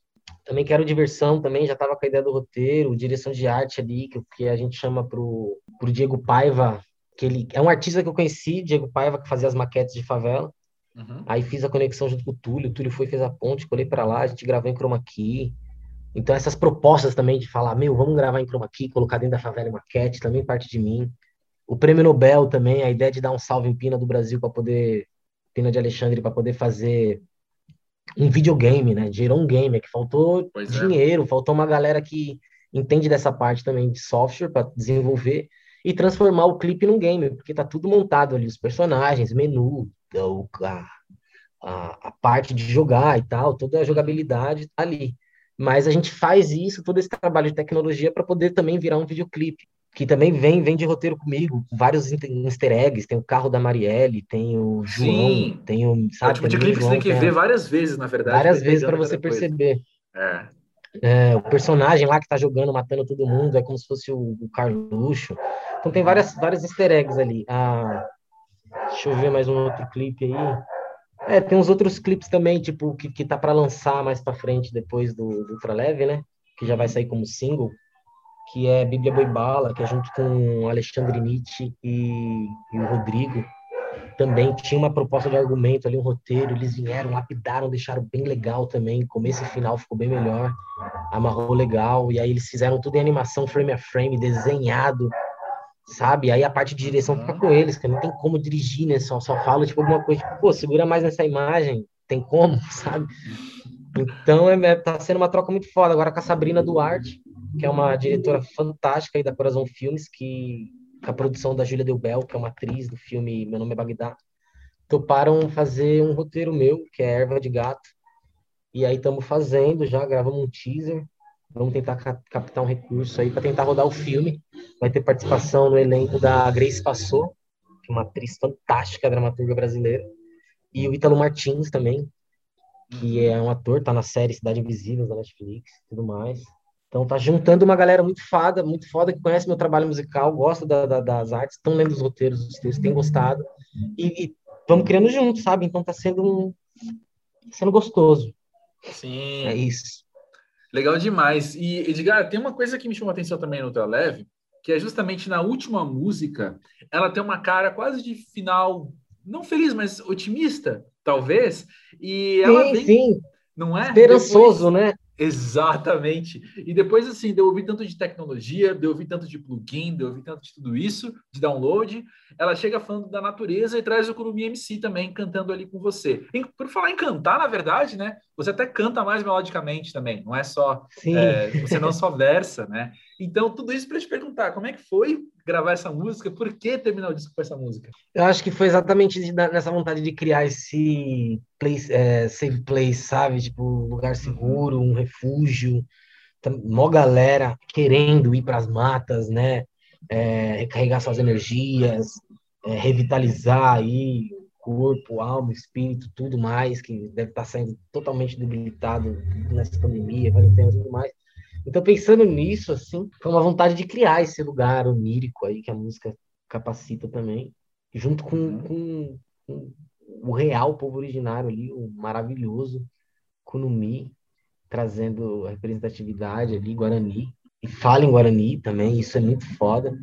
Também quero diversão, também já tava com a ideia do roteiro, direção de arte ali, que, que a gente chama pro, pro Diego Paiva, que ele é um artista que eu conheci, Diego Paiva, que fazia as maquetes de favela. Uhum. Aí fiz a conexão junto com o Túlio, o Túlio foi, fez a ponte, colei para lá, a gente gravou em chroma key. Então essas propostas também de falar, meu, vamos gravar em chroma key, colocar dentro da favela em maquete, também parte de mim. O Prêmio Nobel também, a ideia de dar um salve em Pina do Brasil para poder, Pina de Alexandre, para poder fazer um videogame, né? Gerou um game, é que faltou Pois é. dinheiro, faltou uma galera que entende dessa parte também de software para desenvolver e transformar o clipe num game, porque tá tudo montado ali, os personagens, menu, o, a, a, a parte de jogar e tal, toda a jogabilidade tá ali. Mas a gente faz isso, todo esse trabalho de tecnologia para poder também virar um videoclipe, que também vem, vem de roteiro comigo, com vários easter eggs, tem o carro da Marielle, tem o João, Sim. tem o, É o sabe, tipo de clipe que você tem que a- ver várias vezes, na verdade. várias ir vezes para você perceber. É. É, o personagem lá que tá jogando, matando todo mundo, é como se fosse o, o Carluxo. Então tem várias, vários easter eggs ali. Ah, deixa eu ver mais um outro clipe aí. É, tem uns outros clipes também, tipo, que, que tá para lançar mais para frente depois do, do Ultraleve, né? Que já vai sair como single, que é Bíblia Boi Bala, que é junto com o Alexandre Nietzsche e, e o Rodrigo também tinha uma proposta de argumento ali, um roteiro, eles vieram, lapidaram, deixaram bem legal também, começo e final ficou bem melhor, amarrou legal, e aí eles fizeram tudo em animação, frame a frame, desenhado, sabe? Aí a parte de direção fica com eles, que não tem como dirigir, né? Só, só fala, tipo, alguma coisa, tipo, pô, segura mais nessa imagem, tem como, sabe? Então, é, é, tá sendo uma troca muito foda. Agora com a Sabrina Duarte, que é uma diretora fantástica aí da Corazon Filmes, que com a produção da Júlia Delbel, que é uma atriz do filme Meu Nome é Bagdá, toparam fazer um roteiro meu, que é Erva de Gato. E aí estamos fazendo, já gravamos um teaser. Vamos tentar captar um recurso aí para tentar rodar o filme. Vai ter participação no elenco da Grace Passou, que é uma atriz fantástica, dramaturga brasileira. E o Ítalo Martins também, que é um ator, tá na série Cidade Invisível da Netflix tudo mais. Então tá juntando uma galera muito fada, muito foda, que conhece meu trabalho musical, gosta da, da, das artes, estão lendo os roteiros, os textos, tem gostado. E, e vamos criando juntos, sabe? Então tá sendo um, sendo gostoso. Sim. É isso. Legal demais. E, Edgar, tem uma coisa que me chamou a atenção também no leve, que é justamente na última música, ela tem uma cara quase de final, não feliz, mas otimista, talvez. E ela sim, vem, sim. não é? Esperançoso, Depois... né? Exatamente. E depois, assim, eu ouvir tanto de tecnologia, eu ouvir tanto de plugin, eu ouvir tanto de tudo isso, de download, ela chega falando da natureza e traz o Kurumi MC também, cantando ali com você. Por falar em cantar, na verdade, né? Você até canta mais melodicamente também, não é só... É, você não só versa, né? Então, tudo isso para te perguntar, como é que foi gravar essa música? Por que terminar o disco com essa música? Eu acho que foi exatamente nessa vontade de criar esse place, é, safe place, sabe? Tipo, um lugar seguro, um refúgio. Mó galera querendo ir para as matas, né? É, recarregar suas energias, é, revitalizar aí corpo, alma, espírito, tudo mais, que deve estar saindo totalmente debilitado nessa pandemia, quarentena e tudo mais. Então, pensando nisso, assim, foi uma vontade de criar esse lugar onírico aí que a música capacita também, junto com, uhum. com, com o real povo originário ali, o maravilhoso Kunumi, trazendo representatividade ali, Guarani, e fala em Guarani também, isso é muito foda.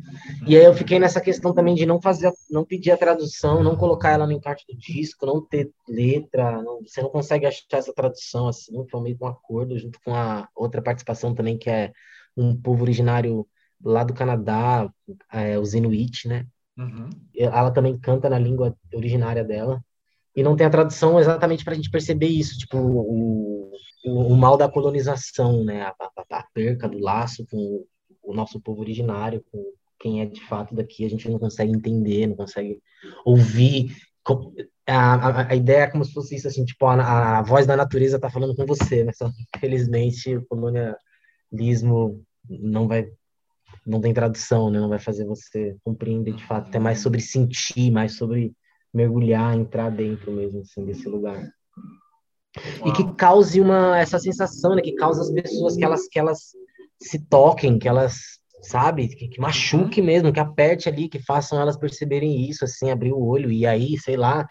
E aí eu fiquei nessa questão também de não fazer, não pedir a tradução, não colocar ela no encarte do disco, não ter letra, não, você não consegue achar essa tradução assim, foi meio um acordo junto com a outra participação também que é um povo originário lá do Canadá, é, os Inuit, né? Uhum. Ela também canta na língua originária dela e não tem a tradução exatamente para a gente perceber isso, tipo o, o, o, mal da colonização, né, a, a, a, perca do laço com o nosso povo originário, com quem é de fato daqui, a gente não consegue entender, não consegue ouvir. A, a, a ideia é como se fosse isso, assim, tipo, a, voz da natureza está falando com você, mas né? infelizmente o colonialismo não vai não tem tradução, né? Não vai fazer você compreender de fato. É mais sobre sentir, mais sobre mergulhar, entrar dentro mesmo assim desse lugar. Uau. E que cause uma essa sensação, né, que cause as pessoas que elas que elas se toquem, que elas, sabe, que, que machuque mesmo, que aperte ali, que façam elas perceberem isso, assim, abrir o olho e aí, sei lá,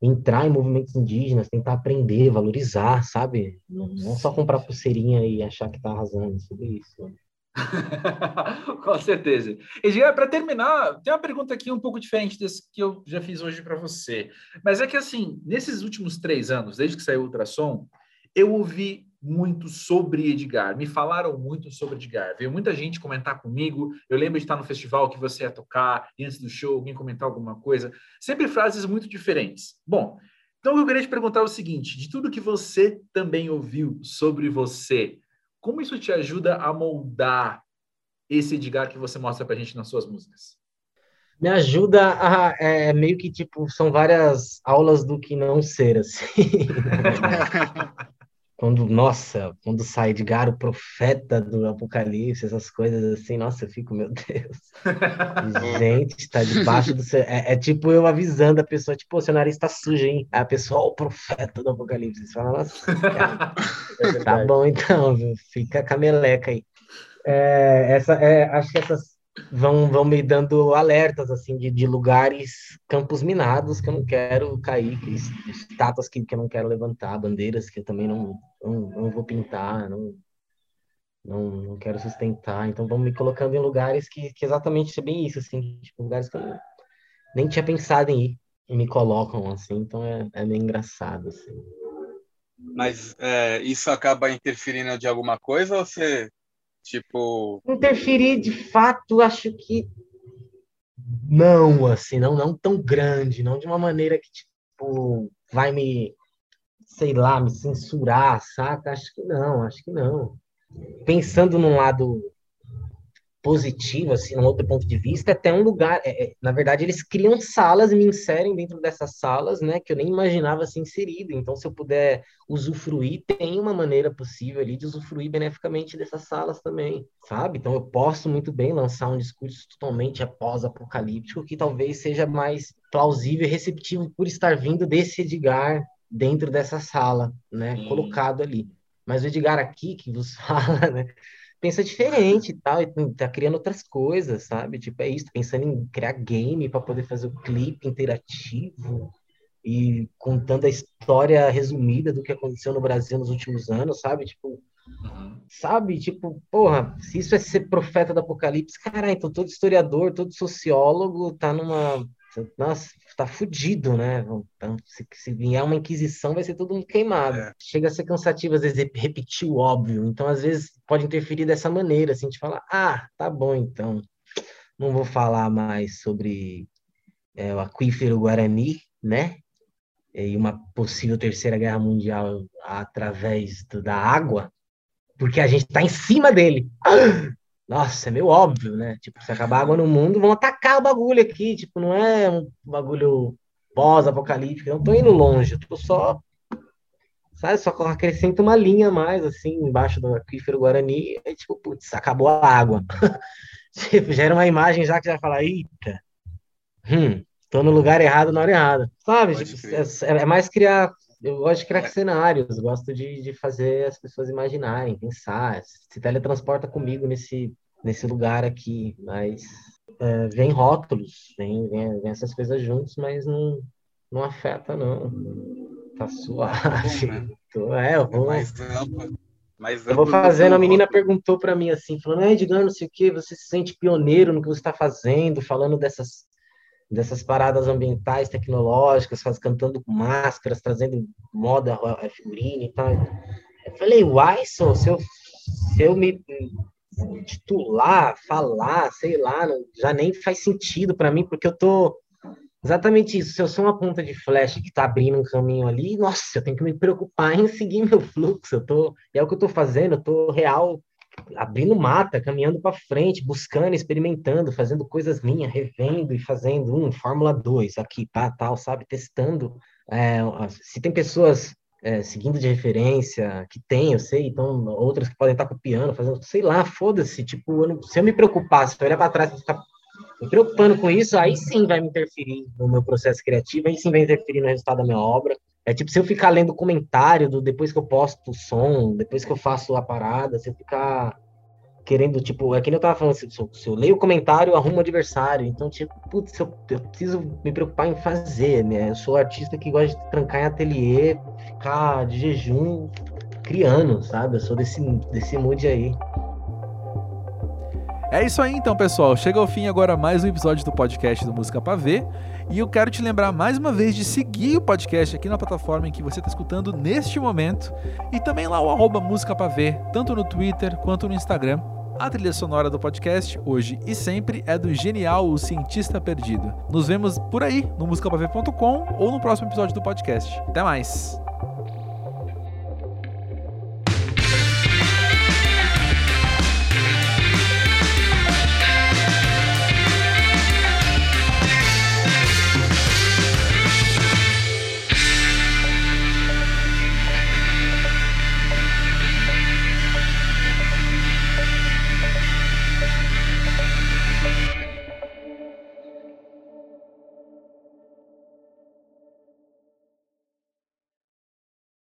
entrar em movimentos indígenas, tentar aprender, valorizar, sabe? Não, não só comprar pulseirinha e achar que tá arrasando sobre isso. Né? Com certeza. E para terminar, tem uma pergunta aqui um pouco diferente desse que eu já fiz hoje para você. Mas é que, assim, nesses últimos três anos, desde que saiu o ultrassom, eu ouvi muito sobre Edgar. Me falaram muito sobre Edgar. Veio muita gente comentar comigo. Eu lembro de estar no festival que você ia tocar, e antes do show, alguém comentar alguma coisa. Sempre frases muito diferentes. Bom, então eu queria te perguntar o seguinte: de tudo que você também ouviu sobre você, como isso te ajuda a moldar esse Edgar que você mostra para a gente nas suas músicas? Me ajuda a é, meio que tipo são várias aulas do que não ser assim. quando, nossa, quando sai Edgar, o profeta do Apocalipse, essas coisas assim, nossa, eu fico, meu Deus. Gente, tá debaixo do seu. É, é, tipo eu avisando a pessoa, tipo, o seu nariz tá sujo, hein? Aí a pessoa, o profeta do Apocalipse. Você fala, nossa, cara, é tá bom então, viu? fica com a meleca aí. É, essa, é, acho que essas vão, vão me dando alertas assim de, de lugares, campos minados que eu não quero cair, estátuas que, que eu não quero levantar, bandeiras que eu também não, não, não vou pintar, não, não, não quero sustentar. Então vão me colocando em lugares que, que exatamente é bem isso, assim, tipo, lugares que eu nem tinha pensado em ir e me colocam assim, então é, é meio engraçado assim. Mas é, isso acaba interferindo de alguma coisa ou você Tipo. Interferir de fato, acho que não, assim, não, não tão grande, não de uma maneira que, tipo, vai me, sei lá, me censurar, saca? Acho que não, acho que não. Pensando num lado positivo, assim, num outro ponto de vista, é até um lugar, é, é, na verdade, eles criam salas e me inserem dentro dessas salas, né, que eu nem imaginava ser inserido, então se eu puder usufruir, tem uma maneira possível ali de usufruir beneficamente dessas salas também, sabe? Então eu posso muito bem lançar um discurso totalmente após-apocalíptico, que talvez seja mais plausível e receptivo por estar vindo desse Edgar dentro dessa sala, né, hum. colocado ali. Mas o Edgar aqui, que vos fala, né, pensa diferente e tal, e tá criando outras coisas, sabe? Tipo, é isso, pensando em criar game para poder fazer o clipe interativo e contando a história resumida do que aconteceu no Brasil nos últimos anos, sabe? Tipo, uhum. sabe? Tipo, porra, se isso é ser profeta do apocalipse, cara, então todo historiador, todo sociólogo tá numa nossa, tá fudido, né? Então, se, se vier uma inquisição, vai ser todo mundo queimado. É. Chega a ser cansativo, às vezes, repetir o óbvio. Então, às vezes, pode interferir dessa maneira, assim, de falar, ah, tá bom, então. Não vou falar mais sobre é, o aquífero Guarani, né? E uma possível terceira guerra mundial através do, da água, porque a gente tá em cima dele. Nossa, é meio óbvio, né? Tipo, se acabar água no mundo, vão atacar o bagulho aqui. Tipo, não é um bagulho pós-apocalíptico. Eu não tô indo longe, eu tô só. Sabe, só acrescenta uma linha mais, assim, embaixo do aquífero Guarani. E, tipo, putz, acabou a água. tipo, gera uma imagem já que já fala, eita, hum, tô no lugar errado na hora errada. Sabe? Tipo, é, é mais criar eu gosto de criar é. cenários, gosto de, de fazer as pessoas imaginarem, pensar, se teletransporta comigo nesse, nesse lugar aqui, mas é, vem rótulos, vem, vem, vem, essas coisas juntos, mas não, não afeta, não. Tá suave. Bom, né? Tô, é, eu vou. É mais amplo, mais eu vou fazendo, a menina perguntou para mim assim, falando, é, Edgar, não sei o que, você se sente pioneiro no que você está fazendo, falando dessas dessas paradas ambientais, tecnológicas, faz, cantando com máscaras, trazendo moda, figurine e tal. Eu falei, uai, se, eu, se eu me titular, falar, sei lá, não, já nem faz sentido para mim, porque eu tô exatamente isso. Se eu sou uma ponta de flecha que tá abrindo um caminho ali, nossa, eu tenho que me preocupar em seguir meu fluxo. Eu tô, é o que eu tô fazendo, eu tô real abrindo mata, caminhando para frente, buscando, experimentando, fazendo coisas minhas, revendo e fazendo um Fórmula 2 aqui, tal, sabe, testando. É, se tem pessoas é, seguindo de referência, que tem, eu sei, então outras que podem estar copiando, fazendo, sei lá, foda-se, tipo, eu não, se eu me preocupar, se eu olhar para trás e ficar me preocupando com isso, aí sim vai me interferir no meu processo criativo, aí sim vai interferir no resultado da minha obra, é tipo, se eu ficar lendo comentário do, depois que eu posto o som, depois que eu faço a parada, se eu ficar querendo, tipo, é que eu tava falando, se, se eu leio o comentário, eu arrumo adversário. Então, tipo, putz, eu, eu, preciso me preocupar em fazer, né? Eu sou artista que gosta de trancar em ateliê, ficar de jejum criando, sabe? Eu sou desse, desse mood aí. É isso aí então, pessoal. Chega ao fim agora mais um episódio do podcast do Música Pra Ver. E eu quero te lembrar mais uma vez de seguir o podcast aqui na plataforma em que você está escutando neste momento. E também lá o arroba Música Pra Ver, tanto no Twitter quanto no Instagram. A trilha sonora do podcast, hoje e sempre, é do genial O Cientista Perdido. Nos vemos por aí, no musicapaver.com ou no próximo episódio do podcast. Até mais!